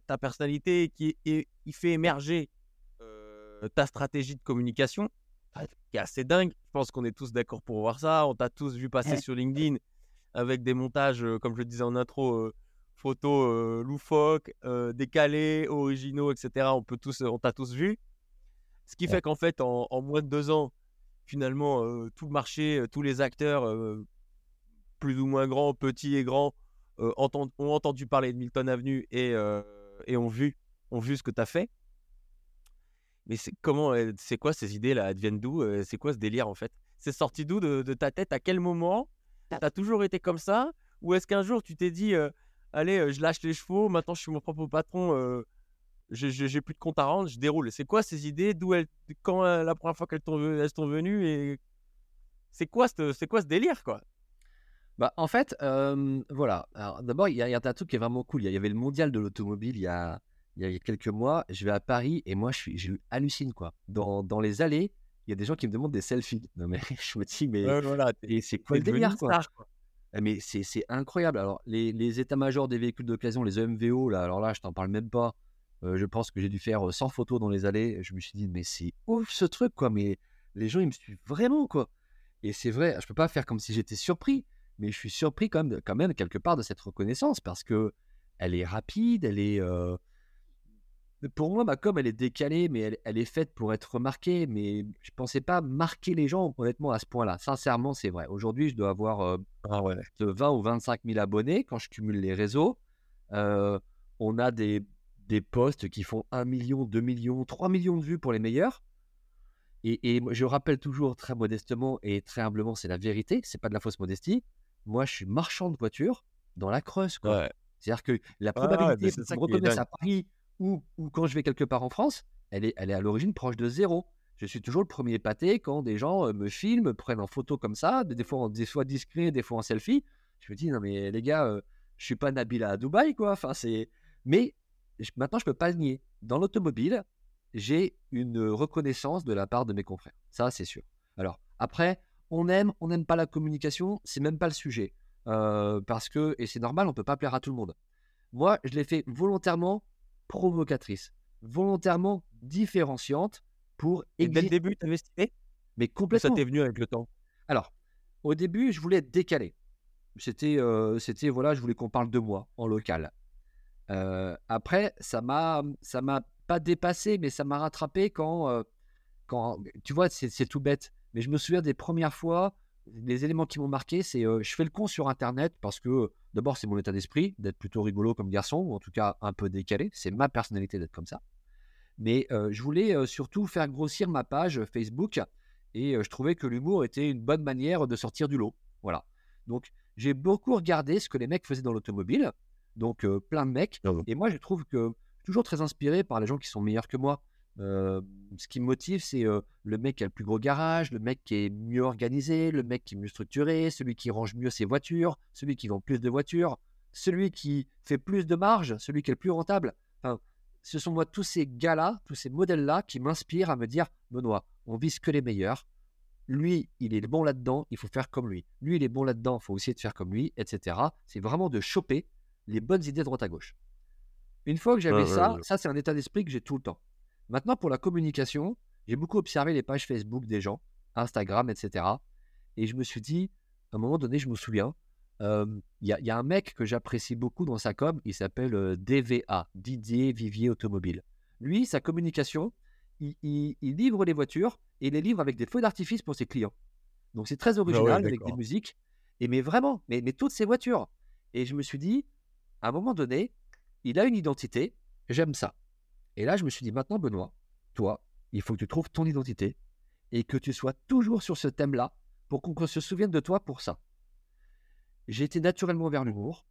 ta personnalité qui il fait émerger ta stratégie de communication. qui est assez dingue. Je pense qu'on est tous d'accord pour voir ça. On t'a tous vu passer sur LinkedIn avec des montages, comme je le disais en intro, photos loufoques, décalées, originaux, etc. On peut tous, on t'a tous vu. Ce qui fait qu'en fait, en, moins de deux ans, finalement, tout le marché, tous les acteurs, plus ou moins grands, petits et grands, ont entendu parler de Milton Avenue et, et ont, vu, ont vu ce que tu as fait. Mais c'est comment, c'est quoi ces idées là Elles viennent d'où? C'est quoi ce délire en fait? C'est sorti d'où de, ta tête? À quel moment Tu as toujours été comme ça? Ou est-ce qu'un jour tu t'es dit allez, je lâche les chevaux, maintenant je suis mon propre patron, j'ai plus de compte à rendre, je déroule. C'est quoi ces idées? D'où elles, quand la première fois qu'elles sont venues et c'est quoi, c'est quoi ce délire quoi? Bah, en fait, voilà. d'abord, il y, a un truc qui est vraiment cool. Il y avait le mondial de l'automobile il y a, il y a quelques mois. Je vais à Paris et moi, je suis, je hallucine quoi. Dans, dans les allées, il y a des gens qui me demandent des selfies. Non mais je me dis mais c'est quoi le délire quoi, quoi. Eh, mais c'est incroyable. Alors, les, états-majors des véhicules d'occasion, les EMVO, là, alors là, je t'en parle même pas. Euh, je pense que j'ai dû faire 100 photos dans les allées. Je me suis dit, mais c'est ouf ce truc, quoi. Mais les gens, ils me suivent vraiment, quoi. Et c'est vrai, je peux pas faire comme si j'étais surpris, mais je suis surpris quand même, quand même quelque part de cette reconnaissance parce que elle est rapide, elle est, euh, pour moi, ma com, elle est décalée, mais elle, est faite pour être remarquée. Mais je pensais pas marquer les gens, honnêtement, à ce point-là. Sincèrement, c'est vrai. Aujourd'hui, je dois avoir euh, ah ouais. 20 ou 25 000 abonnés quand je cumule les réseaux. Euh, on a des, des posts qui font 1 million, 2 millions, 3 millions de vues pour les meilleurs. Et, et je rappelle toujours très modestement et très humblement, c'est la vérité, c'est pas de la fausse modestie. Moi, je suis marchand de voitures dans la Creuse. C'est-à-dire que la probabilité de me reconnaître à Paris ou, quand je vais quelque part en France, elle est, elle est à l'origine proche de zéro. Je suis toujours le premier pâté quand des gens euh, me filment, prennent en photo comme ça, des fois, des fois discret, des fois en selfie. Je me dis, non mais les gars, euh, je suis pas Nabila à Dubaï, quoi. Enfin, c'est... Mais maintenant, je peux pas le nier. Dans l'automobile, j'ai une reconnaissance de la part de mes confrères. Ça, c'est sûr. Alors, après, on aime, on n'aime pas la communication, c'est même pas le sujet. Euh, parce que, et c'est normal, on peut pas plaire à tout le monde. Moi, je l'ai fait volontairement provocatrice, volontairement différenciante pour Et dès le début, tu avais Mais complètement. Ça t'est venu avec le temps? Alors, au début, je voulais être décalé. C'était, euh, c'était voilà, je voulais qu'on parle de moi en local. Euh, après, ça m'a, ça m'a pas dépassé, mais ça m'a rattrapé quand, euh, quand, tu vois, c'est, tout bête. Mais je me souviens des premières fois les éléments qui m'ont marqué, c'est je fais le con sur Internet parce que d'abord c'est mon état d'esprit d'être plutôt rigolo comme garçon ou en tout cas un peu décalé. C'est ma personnalité d'être comme ça. Mais je voulais surtout faire grossir ma page Facebook et je trouvais que l'humour était une bonne manière de sortir du lot. Voilà. Donc j'ai beaucoup regardé ce que les mecs faisaient dans l'automobile. Donc plein de mecs. Ah et moi je trouve que je suis toujours très inspiré par les gens qui sont meilleurs que moi ce qui me motive, c'est le mec qui a le plus gros garage, le mec qui est mieux organisé, le mec qui est mieux structuré, celui qui range mieux ses voitures, celui qui vend plus de voitures, celui qui fait plus de marge, celui qui est le plus rentable. Enfin, ce sont moi tous ces gars-là, tous ces modèles-là qui m'inspirent à me dire Benoît, on vise que les meilleurs. Lui, il est bon là-dedans, il faut faire comme lui. Lui, il est bon là-dedans, il faut essayer de faire comme lui, etc. C'est vraiment de choper les bonnes idées de droite à gauche. Une fois que j'avais ça, ça c'est un état d'esprit que j'ai tout le temps. Maintenant, pour la communication, j'ai beaucoup observé les pages Facebook des gens, Instagram, etc. Et je me suis dit, à un moment donné, je me souviens, il y, a un mec que j'apprécie beaucoup dans sa com, il s'appelle DVA, Didier Vivier Automobile. Lui, sa communication, il, livre les voitures et il les livre avec des feux d'artifice pour ses clients. Donc c'est très ah original avec des musiques. Et mais vraiment, mais, mais toutes ces voitures. Et je me suis dit, à un moment donné, il a une identité, j'aime ça. Et là, je me suis dit, maintenant, Benoît, toi, il faut que tu trouves ton identité et que tu sois toujours sur ce thème-là pour qu'on se souvienne de toi pour ça. J'ai été naturellement vers l'humour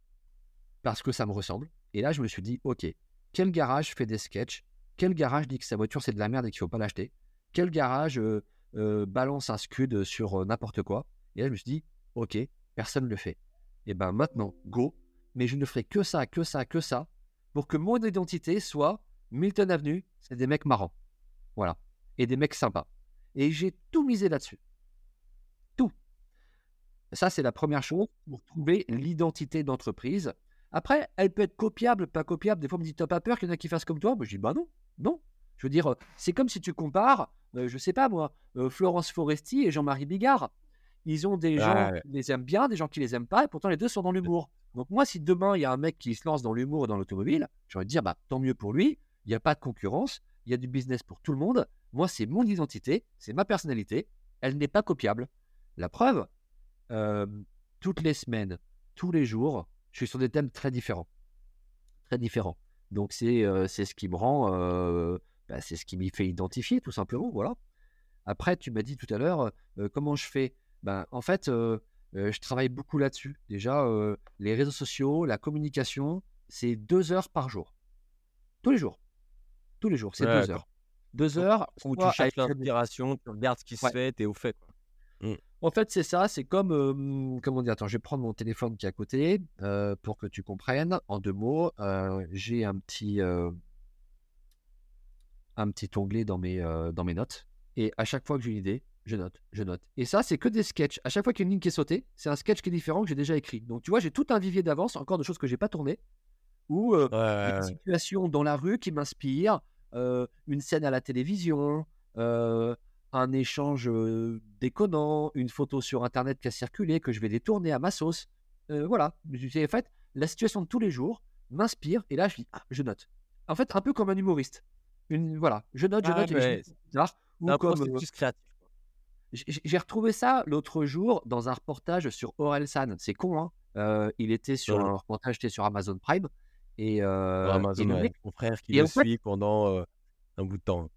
parce que ça me ressemble. Et là, je me suis dit, OK, quel garage fait des sketchs? Quel garage dit que sa voiture c'est de la merde et qu'il ne faut pas l'acheter? Quel garage euh, euh, balance un scud sur euh, n'importe quoi? Et là, je me suis dit, OK, personne ne le fait. Et ben maintenant, go, mais je ne ferai que ça, que ça, que ça, pour que mon identité soit Milton Avenue, c'est des mecs marrants. Voilà. Et des mecs sympas. Et j'ai tout misé là-dessus. Tout. Ça, c'est la première chose pour trouver l'identité d'entreprise. Après, elle peut être copiable, pas copiable. Des fois, on me dit T'as pas peur qu'il y en a qui fassent comme toi? Moi, je dis Bah non, non. Je veux dire, c'est comme si tu compares, je je sais pas moi, Florence Foresti et Jean-Marie Bigard. Ils ont des gens qui les aiment bien, des gens qui les aiment pas, et pourtant les deux sont dans l'humour. Donc moi, si demain il y a un mec qui se lance dans l'humour et dans l'automobile, de dire, bah, tant mieux pour lui, il n'y a pas de concurrence, il y a du business pour tout le monde. Moi, c'est mon identité, c'est ma personnalité, elle n'est pas copiable. La preuve, toutes les semaines, tous les jours, je suis sur des thèmes très différents. Très différents. Donc c'est c'est ce qui me rend, bah, c'est ce qui m'y fait identifier tout simplement. Voilà. Après, tu m'as dit tout à l'heure, comment je fais? Ben, En fait, je travaille beaucoup là-dessus. Déjà, les réseaux sociaux, la communication, c'est deux heures par jour. Tous les jours. Tous les jours, c'est deux heures. Deux heures où tu cherches l'inspiration, tu regardes ce qui se fait, tu es au fait. Mmh. En fait, c'est ça, c'est comme, comment dire, attends, je vais prendre mon téléphone qui est à côté pour que tu comprennes. En deux mots, j'ai un petit, un petit onglet dans mes, dans mes notes. Et à chaque fois que j'ai une idée, je note, je note. Et ça, c'est que des sketchs. À chaque fois qu'il y a une ligne qui est sautée, c'est un sketch qui est différent que j'ai déjà écrit. Donc, tu vois, j'ai tout un vivier d'avance, encore de choses que j'ai pas tournées, ou euh, une situation dans la rue qui m'inspire, euh, une scène à la télévision, euh, un échange déconnant, une photo sur Internet qui a circulé, que je vais détourner à ma sauce. voilà. En fait, la situation de tous les jours m'inspire, et là, je dis, ah, je note. En fait, un peu comme un humoriste. Une, voilà, je note, je note, et je... Ou comme, créatif. J'ai retrouvé ça l'autre jour dans un reportage sur Orelsan. C'est con, hein euh, Il était sur un reportage, était sur Amazon Prime. Et, euh, Amazon, mon frère qui le suit pendant euh, un bout de temps.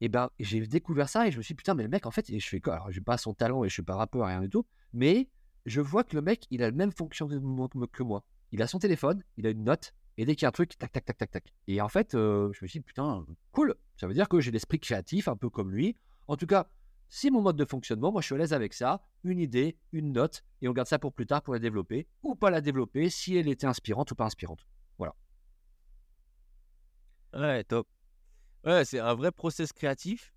Et ben, j'ai découvert ça et je me suis dit, putain, mais le mec, en fait, je fais quoi Alors, j'ai pas son talent et je suis pas rappeur, rien du tout. Mais je vois que le mec, il a le même fonctionnement que moi. Il a son téléphone, il a une note, et dès qu'il y a un truc, tac, tac, tac, tac, tac. Et en fait, je me suis dit, putain, cool. Ça veut dire que j'ai l'esprit créatif, un peu comme lui. En tout cas, si mon mode de fonctionnement, moi je suis à l'aise avec ça, une idée, une note, et on garde ça pour plus tard pour la développer, ou pas la développer si elle était inspirante ou pas inspirante. Voilà. Ouais, top. Ouais, c'est un vrai process créatif.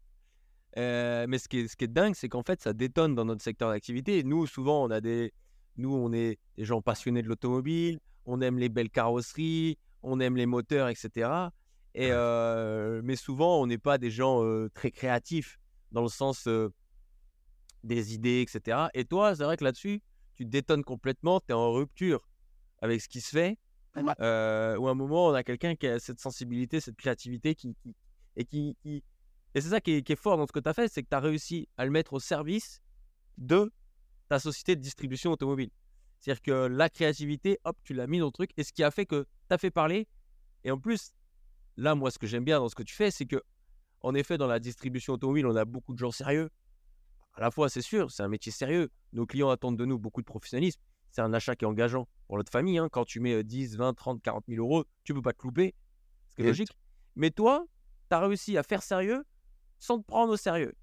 Euh, mais ce qui est, ce qui est dingue, c'est qu'en fait, ça détonne dans notre secteur d'activité. Nous, souvent, on a des, nous, on est des gens passionnés de l'automobile, on aime les belles carrosseries, on aime les moteurs, etc. Et, euh, mais souvent, on n'est pas des gens euh, très créatifs dans le sens des idées, etc. Et toi, c'est vrai que là-dessus, tu te détonnes complètement, tu es en rupture avec ce qui se fait. ou à un moment, on a quelqu'un qui a cette sensibilité, cette créativité qui, et qui, et c'est ça qui est, fort dans ce que tu as fait, c'est que tu as réussi à le mettre au service de ta société de distribution automobile. C'est-à-dire que la créativité, hop, tu l'as mis dans le truc, et ce qui a fait que tu as fait parler. Et en plus, là, moi, ce que j'aime bien dans ce que tu fais, c'est que en effet, dans la distribution automobile, on a beaucoup de gens sérieux. À la fois, c'est sûr, c'est un métier sérieux. Nos clients attendent de nous beaucoup de professionnalisme. C'est un achat qui est engageant pour notre famille. Hein. Quand tu mets 10, 20, 30, 40 000 euros, tu ne peux pas te louper. C'est logique. Mais toi, tu as réussi à faire sérieux sans te prendre au sérieux.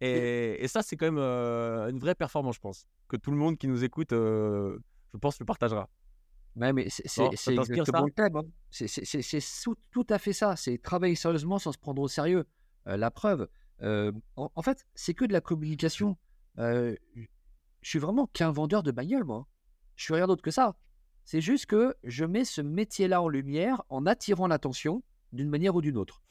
Et, ça, c'est quand même euh, une vraie performance, je pense. Que tout le monde qui nous écoute, euh, je pense, le partagera. Ouais, mais c'est exactement le thème. Hein. C'est tout à fait ça. C'est travailler sérieusement sans se prendre au sérieux. Euh, la preuve, euh, en, fait, c'est que de la communication. Euh, je suis vraiment qu'un vendeur de bagnole, moi. Je suis rien d'autre que ça. C'est juste que je mets ce métier-là en lumière en attirant l'attention d'une manière ou d'une autre.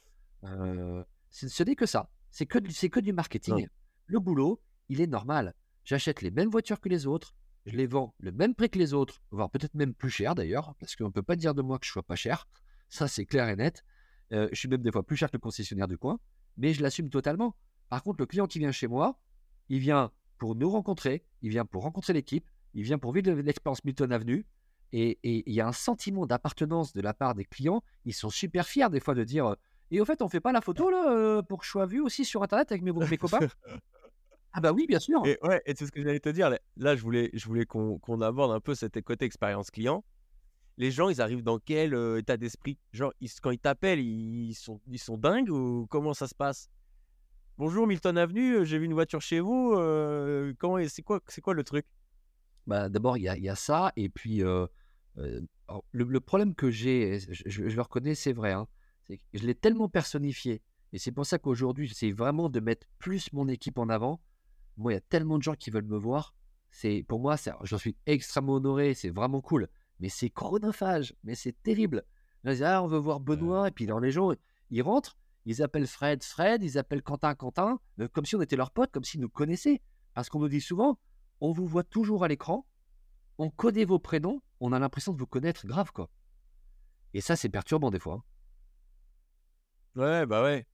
ce n'est que ça. C'est que, que du marketing. Le boulot, il est normal. J'achète les mêmes voitures que les autres je les vends le même prix que les autres, voire peut-être même plus cher d'ailleurs, parce qu'on ne peut pas dire de moi que je sois pas cher. Ça, c'est clair et net. Euh, je suis même des fois plus cher que le concessionnaire du coin, mais je l'assume totalement. Par contre, le client qui vient chez moi, il vient pour nous rencontrer, il vient pour rencontrer l'équipe, il vient pour vivre l'expérience Milton Avenue. Et il y a un sentiment d'appartenance de la part des clients. Ils sont super fiers des fois de dire Et au fait, on fait pas la photo là, euh, pour que je sois vu aussi sur Internet avec mes, mes copains? Ah bah oui, bien sûr. Et ouais, et c'est ce que j'allais te dire. Là, je voulais, je voulais qu'on aborde un peu cet côté expérience client. Les gens, ils arrivent dans quel état d'esprit? Genre, quand ils t'appellent, ils sont, ils sont dingues ou comment ça se passe? Bonjour Milton Avenue, j'ai vu une voiture chez vous. comment c'est quoi, c'est quoi le truc? Bah d'abord, il y a, y a, ça et puis le, problème que j'ai, je, le reconnais, c'est vrai, hein, que je l'ai tellement personnifié et c'est pour ça qu'aujourd'hui, j'essaie vraiment de mettre plus mon équipe en avant moi, il y a tellement de gens qui veulent me voir. C'est Pour moi, j'en suis extrêmement honoré. C'est vraiment cool. Mais c'est chronophage. Mais c'est terrible. Là, ah, on veut voir Benoît. Et puis, dans les gens, Ils rentrent, ils appellent Fred, Fred, ils appellent Quentin, Quentin, euh, comme si on était leurs potes, comme s'ils nous connaissaient. Parce qu'on nous dit souvent, on vous voit toujours à l'écran, on connaît vos prénoms, on a l'impression de vous connaître grave, quoi. Et ça, c'est perturbant des fois. hein. Ouais, bah ouais.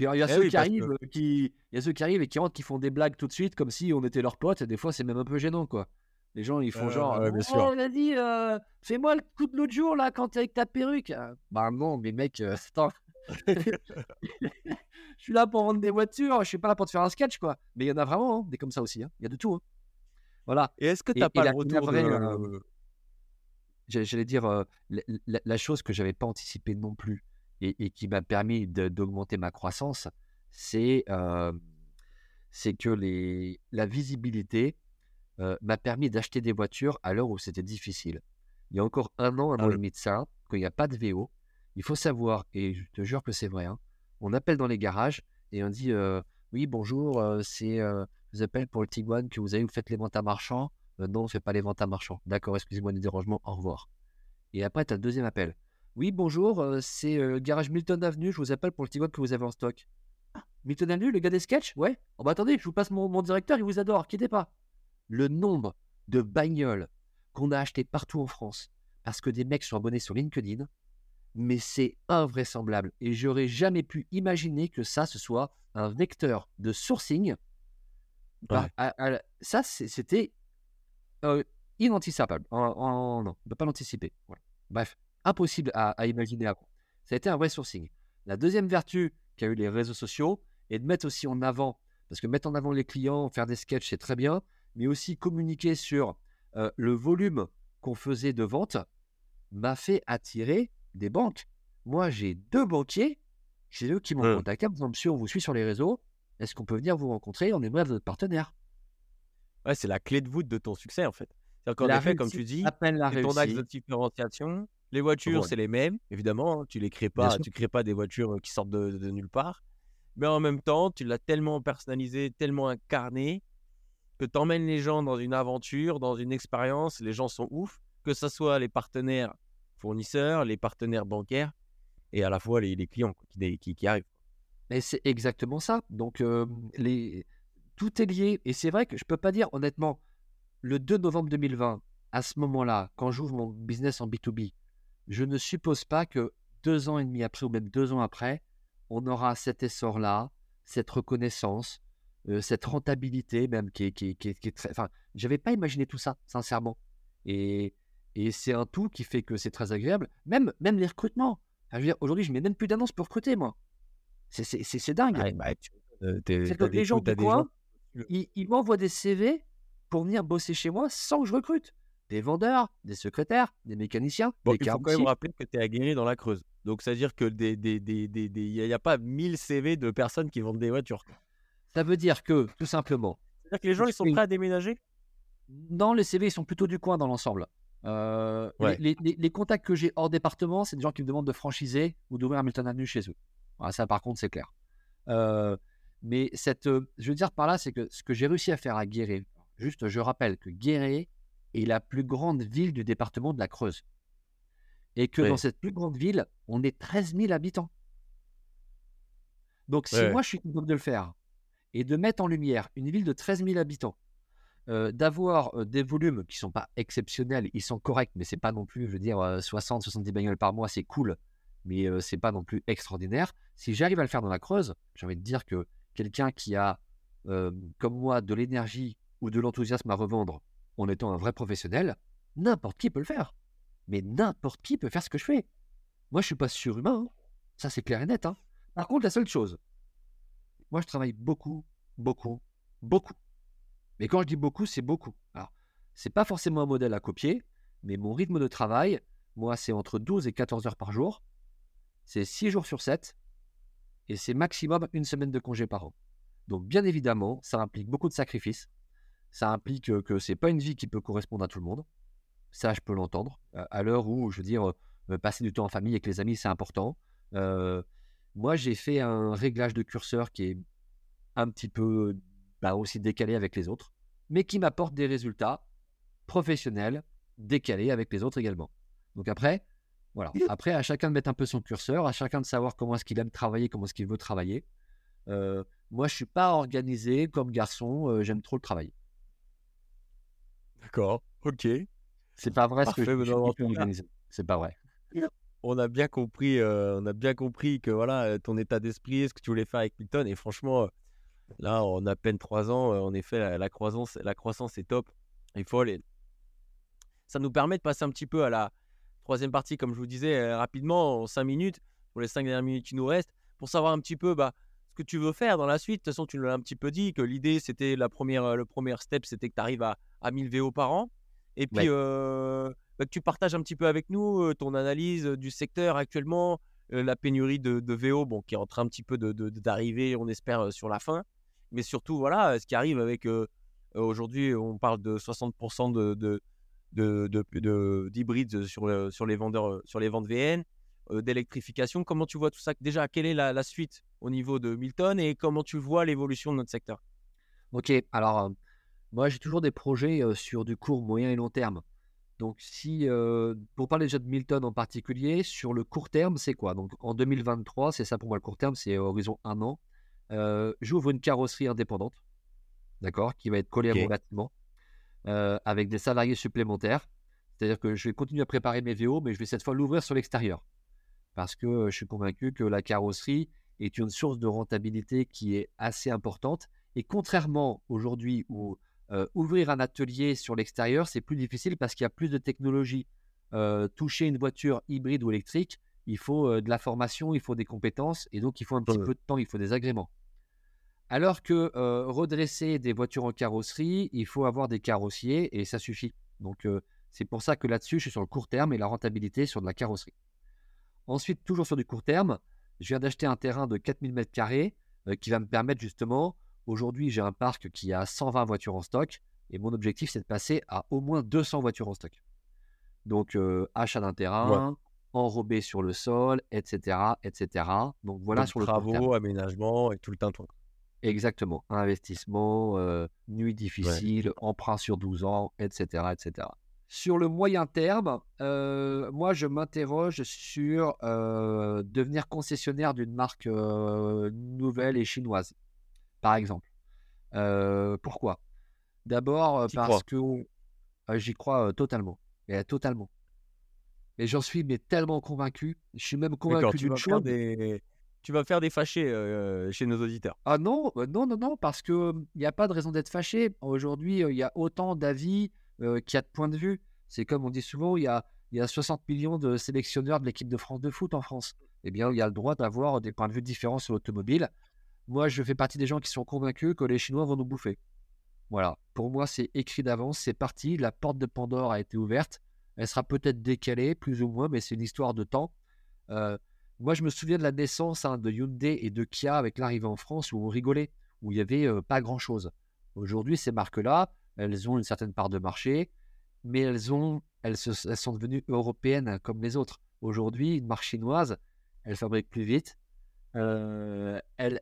Puis il y a Eh ceux oui, qui que- arrivent, euh, qui, il y a ceux qui arrivent et qui rentrent, qui font des blagues tout de suite, comme si on était leurs potes. Et des fois, c'est même un peu gênant, quoi. Les gens, ils font Euh, genre, ouais, oh, dit, euh, fais-moi le coup de l'autre jour là, quand t'es avec ta perruque. Ah, Bah non, mais mec, euh, attends. je suis là pour vendre des voitures, je suis pas là pour te faire un sketch, quoi. Mais il y en a vraiment, hein, des comme ça aussi. hein. Il y a de tout. hein. Voilà. Et est-ce que Et- t'as et pas la- le retour vraie, de... J'allais dire la, la- la chose que j'avais pas anticipée non plus et, et qui m'a permis d'augmenter ma croissance, c'est euh, que les, la visibilité euh, m'a permis d'acheter des voitures à l'heure où c'était difficile. Il y a encore un an, un Ah an oui. et demi de ça, quand il n'y a pas de VO, il faut savoir, et je te jure que c'est vrai, hein, on appelle dans les garages et on dit euh, Oui, bonjour, c'est je vous appelle pour le Tiguan que vous avez, vous faites les ventes à marchands. Non, on ne fait pas les ventes à marchands. D'accord, excusez-moi du dérangement, au revoir. Et après, tu as le deuxième appel. Oui, bonjour, euh, c'est euh, garage Milton Avenue, je vous appelle pour le Tiguan que vous avez en stock. Ah, Milton Avenue, le gars des sketchs? Ouais. Oh bah attendez, je vous passe mon, mon directeur, il vous adore, quittez pas. Le nombre de bagnoles qu'on a achetées partout en France parce que des mecs sont abonnés sur LinkedIn, mais c'est invraisemblable. Et j'aurais jamais pu imaginer que ça, ce soit un vecteur de sourcing. par- Ouais. à- à- ça, c'était euh, inanticipable. En- en- non, on ne peut pas l'anticiper. Voilà. Bref, impossible à, à imaginer avant. Ça a été un vrai sourcing. La deuxième vertu qu'a eu les réseaux sociaux est de mettre aussi en avant, parce que mettre en avant les clients, faire des sketchs, c'est très bien, mais aussi communiquer sur euh, le volume qu'on faisait de vente m'a fait attirer des banques. Moi, j'ai deux banquiers, c'est eux qui m'ont Ouais. contacté en disant Monsieur, on vous suit sur les réseaux, est-ce qu'on peut venir vous rencontrer? On aimerait être votre partenaire. Ouais, c'est la clé de voûte de ton succès, en fait. C'est-à-dire qu'en effet, comme tu dis, c'est ton axe de différenciation. Les voitures, c'est les mêmes, évidemment. hein, Tu les crées pas, tu crées pas des voitures qui sortent de, de nulle part. Mais en même temps, tu l'as tellement personnalisé, tellement incarné, que tu emmènes les gens dans une aventure, dans une expérience. Les gens sont ouf, que ce soit les partenaires fournisseurs, les partenaires bancaires, et à la fois les, les clients qui, dé- qui, qui arrivent. Mais c'est exactement ça. Donc, euh, les... tout est lié. Et c'est vrai que je peux pas dire, honnêtement, le 2 novembre 2020, à ce moment-là, quand j'ouvre mon business en B2B, je ne suppose pas que deux ans et demi après, ou même deux ans après, on aura cet essor-là, cette reconnaissance, euh, cette rentabilité même qui est, qui est- qui est- qui est très... Enfin, j'avais pas imaginé tout ça, sincèrement. Et, et c'est un tout qui fait que c'est très agréable. Même, même les recrutements. Enfin, je veux dire, aujourd'hui, je mets même plus d'annonces pour recruter, moi. C'est- C'est c'est- c'est dingue. Ouais, bah, tu- euh, C'est que les gens du des coin, gens- ils, ils m'envoient des CV pour venir bosser chez moi sans que je recrute? Des vendeurs, des secrétaires, des mécaniciens, Bon, des il faut quand même rappeler que tu es aguerri dans la Creuse. Donc, c'est-à-dire que des, des, des, des, des- il n'y a, pas 1000 CV de personnes qui vendent des voitures. Ça veut dire que, tout simplement, C'est-à-dire que les gens, ils sont prêts à déménager? Dans les CV, ils sont plutôt du coin dans l'ensemble. Euh, Ouais. les, les- les contacts que j'ai hors département, c'est des gens qui me demandent de franchiser ou d'ouvrir un Milton Avenue chez eux. Voilà, ça, par contre, c'est clair. Euh, mais cette, euh, je veux dire par là, c'est que ce que j'ai réussi à faire à Guéret, juste, je rappelle que Guéret est la plus grande ville du département de la Creuse. Et que Oui. dans cette plus grande ville, on est 13 000 habitants. Donc, si moi, je suis capable de le faire et de mettre en lumière une ville de 13 000 habitants, euh, d'avoir euh, des volumes qui sont pas exceptionnels, ils sont corrects, mais c'est pas non plus, je veux dire, 60-70 bagnoles par mois, c'est cool, mais euh, c'est pas non plus extraordinaire. Si j'arrive à le faire dans la Creuse, j'ai envie de dire que quelqu'un qui a, euh, comme moi, de l'énergie ou de l'enthousiasme à revendre en étant un vrai professionnel, n'importe qui peut le faire. Mais n'importe qui peut faire ce que je fais. Moi, je suis pas surhumain, hein. ça c'est clair et net. hein. Par contre, la seule chose, moi je travaille beaucoup, beaucoup, beaucoup. Mais quand je dis beaucoup, c'est beaucoup. Alors, c'est pas forcément un modèle à copier, mais mon rythme de travail, moi, c'est entre 12 et 14 heures par jour. C'est 6 jours sur 7. Et c'est maximum une semaine de congé par an. Donc, bien évidemment, ça implique beaucoup de sacrifices. Ça implique que c'est pas une vie qui peut correspondre à tout le monde. Ça, je peux l'entendre. À l'heure où, je veux dire, passer du temps en famille avec les amis, c'est important. Euh, moi, j'ai fait un réglage de curseur qui est un petit peu bah, aussi décalé avec les autres, mais qui m'apporte des résultats professionnels décalés avec les autres également. Donc après, Voilà. Après, à chacun de mettre un peu son curseur, à chacun de savoir comment est-ce qu'il aime travailler, comment est-ce qu'il veut travailler. Euh, moi, je suis pas organisé comme garçon. euh, J'aime trop le travail. D'accord, ok. C'est pas vrai ce que je. C'est pas vrai. On a bien compris, euh, on a bien compris que voilà, euh, ton état d'esprit, ce que tu voulais faire avec Milton. Et franchement, euh, là, en à peine trois ans, en effet, la, la croissance, la croissance est top, est folle. Et ça nous permet de passer un petit peu à la troisième partie, comme je vous disais rapidement, en cinq minutes, pour les cinq dernières minutes qui nous restent, pour savoir un petit peu bah, que tu veux faire dans la suite. De toute façon, tu nous l'as un petit peu dit, que l'idée, c'était la première, euh, le premier step, c'était que tu arrives à, à 1000 VO par an. Et puis, Ouais. euh, bah, que tu partages un petit peu avec nous euh, ton analyse du secteur actuellement, euh, la pénurie de, de VO, bon, qui est en train un petit peu de- de- d'arriver, on espère, sur la fin. Mais surtout, voilà, ce qui arrive avec. euh, Aujourd'hui, on parle de 60% de, de, de, de- de- d'hybrides sur, le- sur, les vendeurs, sur les ventes VN, euh, d'électrification. Comment tu vois tout ça? Déjà, quelle est la, la suite? Au niveau de Milton et comment tu vois l'évolution de notre secteur? Ok, alors euh, moi j'ai toujours des projets euh, sur du court, moyen et long terme. Donc si, euh, pour parler déjà de Milton en particulier, sur le court terme, c'est quoi? Donc en 2023, c'est ça pour moi le court terme, c'est horizon un an. J'ouvre une carrosserie indépendante, d'accord, qui va être collée à mon bâtiment, avec des salariés supplémentaires. C'est-à-dire que je vais continuer à préparer mes VO, mais je vais cette fois l'ouvrir sur l'extérieur. Parce que je suis convaincu que la carrosserie est une source de rentabilité qui est assez importante. Et contrairement aujourd'hui où euh, ouvrir un atelier sur l'extérieur, c'est plus difficile parce qu'il y a plus de technologie. Euh, toucher une voiture hybride ou électrique, il faut euh, de la formation, il faut des compétences et donc il faut un petit Ouais. peu de temps, il faut des agréments. Alors que redresser des voitures en carrosserie, il faut avoir des carrossiers et ça suffit. Donc c'est pour ça que là-dessus, je suis sur le court terme et la rentabilité sur de la carrosserie. Ensuite, toujours sur du court terme, je viens d'acheter un terrain de 4000 m2 qui va me permettre justement, aujourd'hui j'ai un parc qui a 120 voitures en stock et mon objectif c'est de passer à au moins 200 voitures en stock. Donc euh, achat d'un terrain, enrobé sur le sol, etc. etc. Donc voilà Donc, sur le court terme. travaux, aménagement et tout le tintouin. Exactement. Investissement, euh, nuit difficile, emprunt sur 12 ans, etc., etc. Sur le moyen terme, euh, moi, je m'interroge sur euh, devenir concessionnaire d'une marque euh, nouvelle et chinoise, par exemple. Pourquoi? D'abord parce crois que j'y crois totalement. Mais totalement. Et j'en suis mais tellement convaincu. Je suis même convaincu tu d'une chose. des, tu vas faire des fâchés chez nos auditeurs. Ah non, non, non, non, parce que il n'y a pas de raison d'être fâché. Aujourd'hui, il y a autant d'avis euh, qu'il y a de points de vue. C'est comme on dit souvent, il y a, il y a 60 millions de sélectionneurs de l'équipe de France de foot en France. Eh bien, il y a le droit d'avoir des points de vue différents sur l'automobile. Moi, je fais partie des gens qui sont convaincus que les Chinois vont nous bouffer. Voilà. Pour moi, c'est écrit d'avance, c'est parti. La porte de Pandore a été ouverte. Elle sera peut-être décalée, plus ou moins, mais c'est une histoire de temps. Euh, moi, je me souviens de la naissance hein, de Hyundai et de Kia avec l'arrivée en France où on rigolait, où il n'y avait euh, pas grand-chose. Aujourd'hui, ces marques-là, elles ont une certaine part de marché, mais elles, ont, elles, sont devenues européennes comme les autres. Aujourd'hui, une marque chinoise, elle fabrique plus vite. Euh, elle,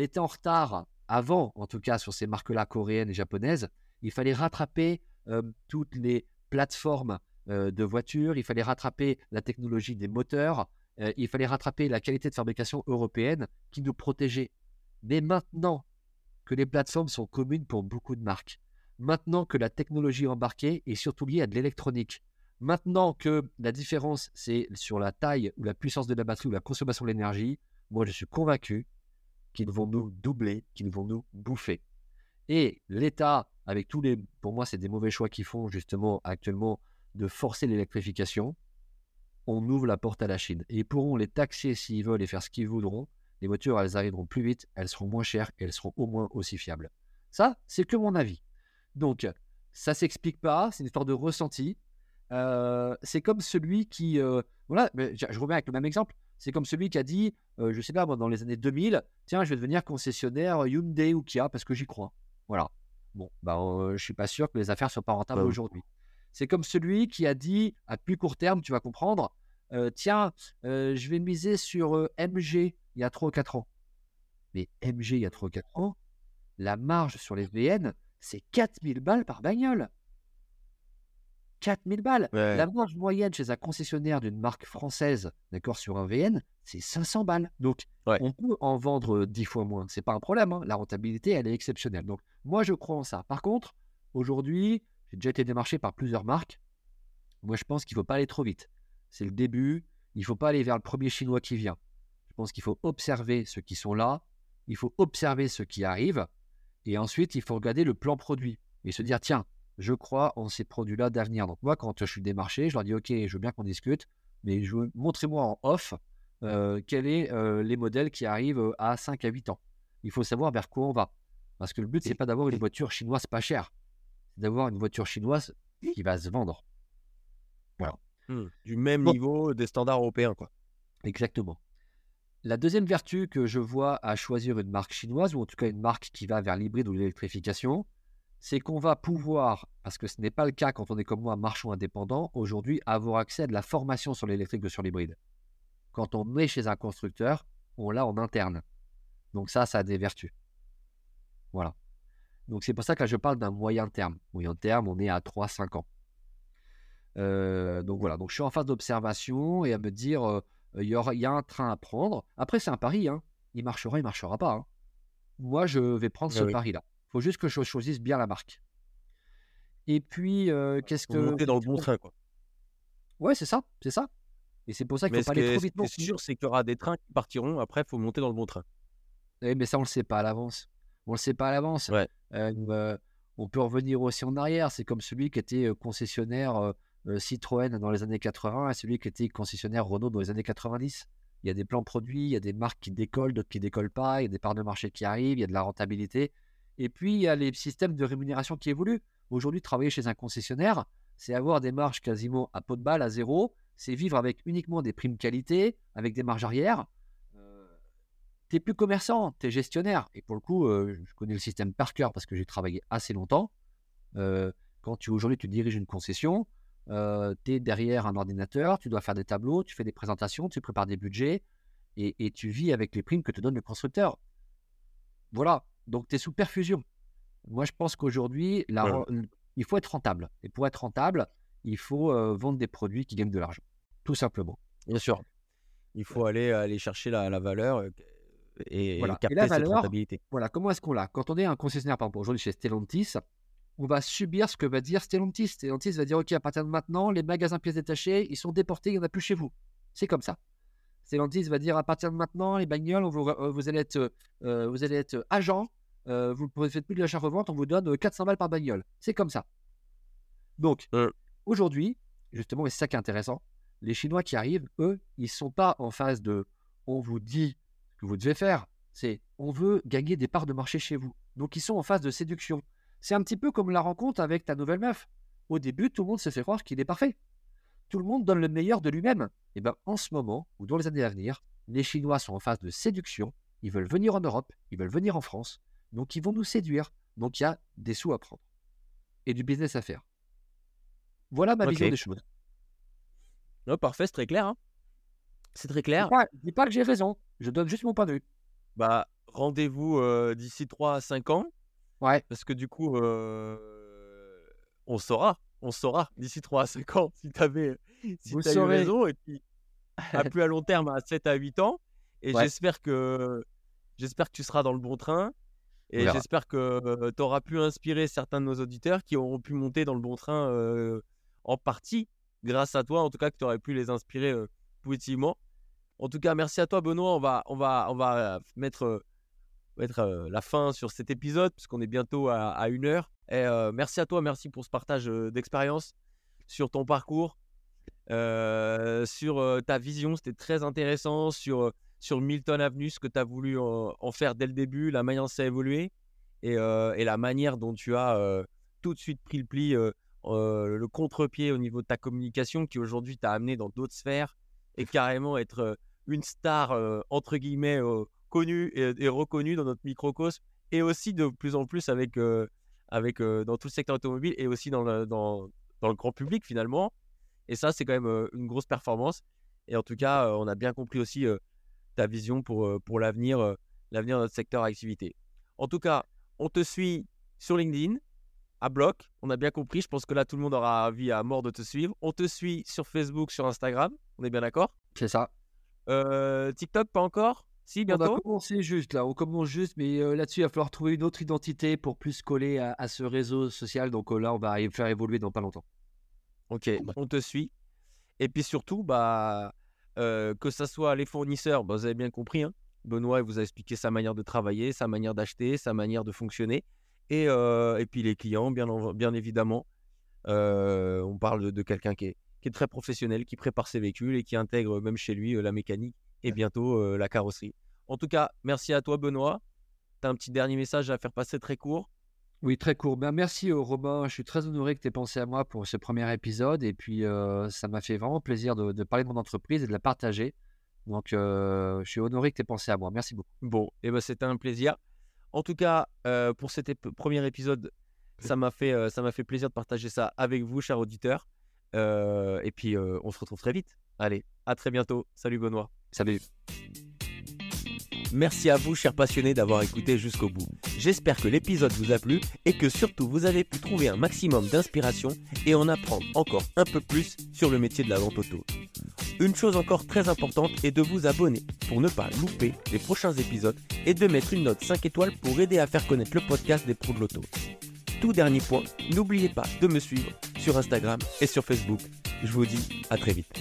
était en retard avant, en tout cas, sur ces marques-là coréennes et japonaises. Il fallait rattraper euh, toutes les plateformes euh, de voitures, il fallait rattraper la technologie des moteurs, il fallait rattraper la qualité de fabrication européenne qui nous protégeait. Mais maintenant que les plateformes sont communes pour beaucoup de marques, maintenant que la technologie embarquée est surtout liée à de l'électronique, maintenant que la différence c'est sur la taille ou la puissance de la batterie ou la consommation de l'énergie, moi je suis convaincu qu'ils vont nous doubler, qu'ils vont nous bouffer. Et l'État, avec tous les, pour moi c'est des mauvais choix qu'ils font justement actuellement de forcer l'électrification, on ouvre la porte à la Chine. Et ils pourront les taxer s'ils veulent et faire ce qu'ils voudront. Les voitures, elles arriveront plus vite, elles seront moins chères et elles seront au moins aussi fiables. Ça, c'est que mon avis. Donc, ça s'explique pas, c'est une histoire de ressenti. Euh, c'est comme celui qui, euh, voilà, je reviens avec le même exemple. C'est comme celui qui a dit, euh, je sais pas, moi, dans les années 2000, tiens, je vais devenir concessionnaire Hyundai ou Kia parce que j'y crois. Voilà. Bon, bah, euh, je suis pas sûr que les affaires soient pas rentables Bah aujourd'hui. C'est comme celui qui a dit, à plus court terme, tu vas comprendre, tiens, je vais miser sur MG il y a 3 ou 4 ans. Mais MG il y a 3 ou 4 ans, la marge sur les VN, c'est 4000 balles par bagnole. 4000 balles. Ouais. La marge moyenne chez un concessionnaire d'une marque française, d'accord, sur un VN, c'est 500 balles. Donc, Ouais. on peut en vendre 10 fois moins. C'est pas un problème. hein. La rentabilité, elle est exceptionnelle. Donc, moi, je crois en ça. Par contre, aujourd'hui, j'ai déjà été démarché par plusieurs marques. Moi, je pense qu'il ne faut pas aller trop vite. C'est le début. Il ne faut pas aller vers le premier chinois qui vient. Je pense qu'il faut observer ceux qui sont là. Il faut observer ceux qui arrivent. Et ensuite, il faut regarder le plan produit et se dire tiens, je crois en ces produits-là d'avenir. Donc, moi, quand je suis démarché, je leur dis ok, je veux bien qu'on discute, mais montrez-moi en off euh, quels sont euh, les modèles qui arrivent euh, à 5 à 8 ans. Il faut savoir vers quoi on va. Parce que le but, c'est pas d'avoir une voiture chinoise pas chère. C'est d'avoir une voiture chinoise qui va se vendre. Hmm. Du même Bon. niveau des standards européens, quoi. Exactement. La deuxième vertu que je vois à choisir une marque chinoise, ou en tout cas une marque qui va vers l'hybride ou l'électrification, c'est qu'on va pouvoir, parce que ce n'est pas le cas quand on est comme moi marchand indépendant, aujourd'hui avoir accès à de la formation sur l'électrique ou sur l'hybride. Quand on est chez un constructeur, on l'a en interne. Donc ça, ça a des vertus. Voilà. Donc c'est pour ça que là, je parle d'un moyen terme. Moyen terme, on est à 3-5 ans. Euh, donc voilà, donc je suis en phase d'observation et à me dire, euh, il y, aura- il y a un train à prendre. Après, c'est un pari. Hein. Il marchera, il marchera pas. hein. Moi, je vais prendre Ah ce oui. pari-là. Il faut juste que je choisisse bien la marque. Et puis, euh, qu'est-ce que. monter dans le bon train, quoi. Ouais, c'est ça, c'est ça. Et c'est pour ça qu'il faut ce pas qui aller trop ce vite qui non est sûr, c'est qu'il y aura des trains qui partiront. Après, il faut monter dans le bon train. Eh, mais ça, on le sait pas à l'avance. On le sait pas à l'avance. Ouais. Euh, euh, on peut revenir aussi en arrière. C'est comme celui qui était euh, concessionnaire euh, euh, Citroën dans les années 80 et celui qui était concessionnaire Renault dans les années 90. Il y a des plans produits, il y a des marques qui décollent, d'autres qui décollent pas, il y a des parts de marché qui arrivent, il y a de la rentabilité. Et puis, il y a les systèmes de rémunération qui évoluent. Aujourd'hui, travailler chez un concessionnaire, c'est avoir des marges quasiment à pot de balle, à zéro. C'est vivre avec uniquement des primes qualité, avec des marges arrière. Euh, t'es plus commerçant, t'es gestionnaire. Et pour le coup, euh, je connais le système par cœur parce que j'ai travaillé assez longtemps. Euh, quand tu aujourd'hui tu diriges une concession, euh, tu es derrière un ordinateur, tu dois faire des tableaux, tu fais des présentations, tu prépares des budgets et, et tu vis avec les primes que te donne le constructeur. Voilà, donc tu es sous perfusion. Moi, je pense qu'aujourd'hui, Ouais. il faut être rentable. Et pour être rentable, il faut euh, vendre des produits qui gagnent de l'argent. Tout simplement. Bien sûr. Il faut aller, aller chercher la, la valeur et, Voilà. Et capter la cette valeur, rentabilité. Voilà, comment est-ce qu'on l'a? Quand on est un concessionnaire, par exemple, aujourd'hui chez Stellantis, on va subir ce que va dire Stellantis. Stellantis va dire, OK, à partir de maintenant, les magasins pièces détachées, ils sont déportés, il n'y en a plus chez vous. C'est comme ça. Stellantis va dire, à partir de maintenant, les bagnoles, vous, euh, vous allez être, euh, vous allez être agent, euh, vous ne faites plus de l'achat-revente, on vous donne euh, 400 balles par bagnole. C'est comme ça. Donc, Euh. aujourd'hui, justement, et c'est ça qui est intéressant, les Chinois qui arrivent, eux, ils ne sont pas en phase de on vous dit ce que vous devez faire, c'est on veut gagner des parts de marché chez vous. Donc ils sont en phase de séduction. C'est un petit peu comme la rencontre avec ta nouvelle meuf. Au début, tout le monde se fait croire qu'il est parfait. Tout le monde donne le meilleur de lui-même. Et bien en ce moment, ou dans les années à venir, les Chinois sont en phase de séduction. Ils veulent venir en Europe, ils veulent venir en France. Donc ils vont nous séduire. Donc il y a des sous à prendre. Et du business à faire. Voilà ma vision des choses. Ouais, parfait, c'est très clair. hein. C'est très Je clair. dis pas, je dis pas que j'ai raison. Je donne juste mon point de vue. Bah, rendez-vous euh, d'ici 3 à 5 ans. Ouais. Parce que du coup, euh, on saura. On saura d'ici 3 à 5 ans si tu avais si eu saurez. raison. Et puis, à plus à long terme, à 7 à 8 ans. Et Ouais. j'espère que j'espère que tu seras dans le bon train. Et j'espère que tu auras pu inspirer certains de nos auditeurs qui auront pu monter dans le bon train euh, en partie grâce à toi. En tout cas, que tu aurais pu les inspirer euh, positivement. En tout cas, merci à toi, Benoît. On va, on va, on va mettre, mettre euh, la fin sur cet épisode puisqu'on est bientôt à, une heure. Et, merci à toi, merci pour ce partage d'expérience sur ton parcours, sur ta vision. C'était très intéressant sur, sur Milton Avenue, ce que tu as voulu en, faire dès le début, la manière dont ça a évolué et, la manière dont tu as tout de suite pris le pli, le contre-pied au niveau de ta communication qui aujourd'hui t'a amené dans d'autres sphères et carrément être une star, entre guillemets, connue et, et reconnue dans notre microcosme et aussi de plus en plus avec, euh, avec euh, dans tout le secteur automobile et aussi dans le, dans, dans le grand public finalement. Et ça, c'est quand même euh, une grosse performance. Et en tout cas, on a bien compris aussi ta vision pour, pour l'avenir, l'avenir de notre secteur d'activité. En tout cas, on te suit sur LinkedIn. à bloc. On a bien compris. Je pense que là, tout le monde aura envie à mort de te suivre. On te suit sur Facebook, sur Instagram. On est bien d'accord? C'est ça. Euh, TikTok, pas encore? Si, On a bientôt commencé juste là, on commence juste, mais euh, là-dessus, il va falloir trouver une autre identité pour plus coller à, à ce réseau social. Donc euh, là, on va y faire évoluer dans pas longtemps. Ok, on te suit. Et puis surtout, bah, euh, que ce soit les fournisseurs, bah, vous avez bien compris, hein, Benoît il vous a expliqué sa manière de travailler, sa manière d'acheter, sa manière de fonctionner. Et, euh, et puis les clients, bien, en- bien évidemment. Euh, on parle de, de quelqu'un qui est, qui est très professionnel, qui prépare ses véhicules et qui intègre même chez lui euh, la mécanique et bientôt euh, la carrosserie. En tout cas, merci à toi Benoît. Tu as un petit dernier message à faire passer très court? Oui, très court. Ben, merci euh, Robin, je suis très honoré que tu aies pensé à moi pour ce premier épisode. Et puis, euh, ça m'a fait vraiment plaisir de, de parler de mon entreprise et de la partager. Donc, euh, je suis honoré que tu aies pensé à moi. Merci beaucoup. Bon, et ben c'était un plaisir. En tout cas, euh, pour cet ép- premier épisode, ça m'a fait, ça m'a fait plaisir de partager ça avec vous, chers auditeurs. Et puis, on se retrouve très vite. Allez, à très bientôt. Salut Benoît. Salut. Merci à vous, chers passionnés, d'avoir écouté jusqu'au bout. J'espère que l'épisode vous a plu et que surtout vous avez pu trouver un maximum d'inspiration et en apprendre encore un peu plus sur le métier de la vente auto. Une chose encore très importante est de vous abonner pour ne pas louper les prochains épisodes et de mettre une note 5 étoiles pour aider à faire connaître le podcast des pros de l'auto. Tout dernier point, n'oubliez pas de me suivre sur Instagram et sur Facebook. Je vous dis à très vite.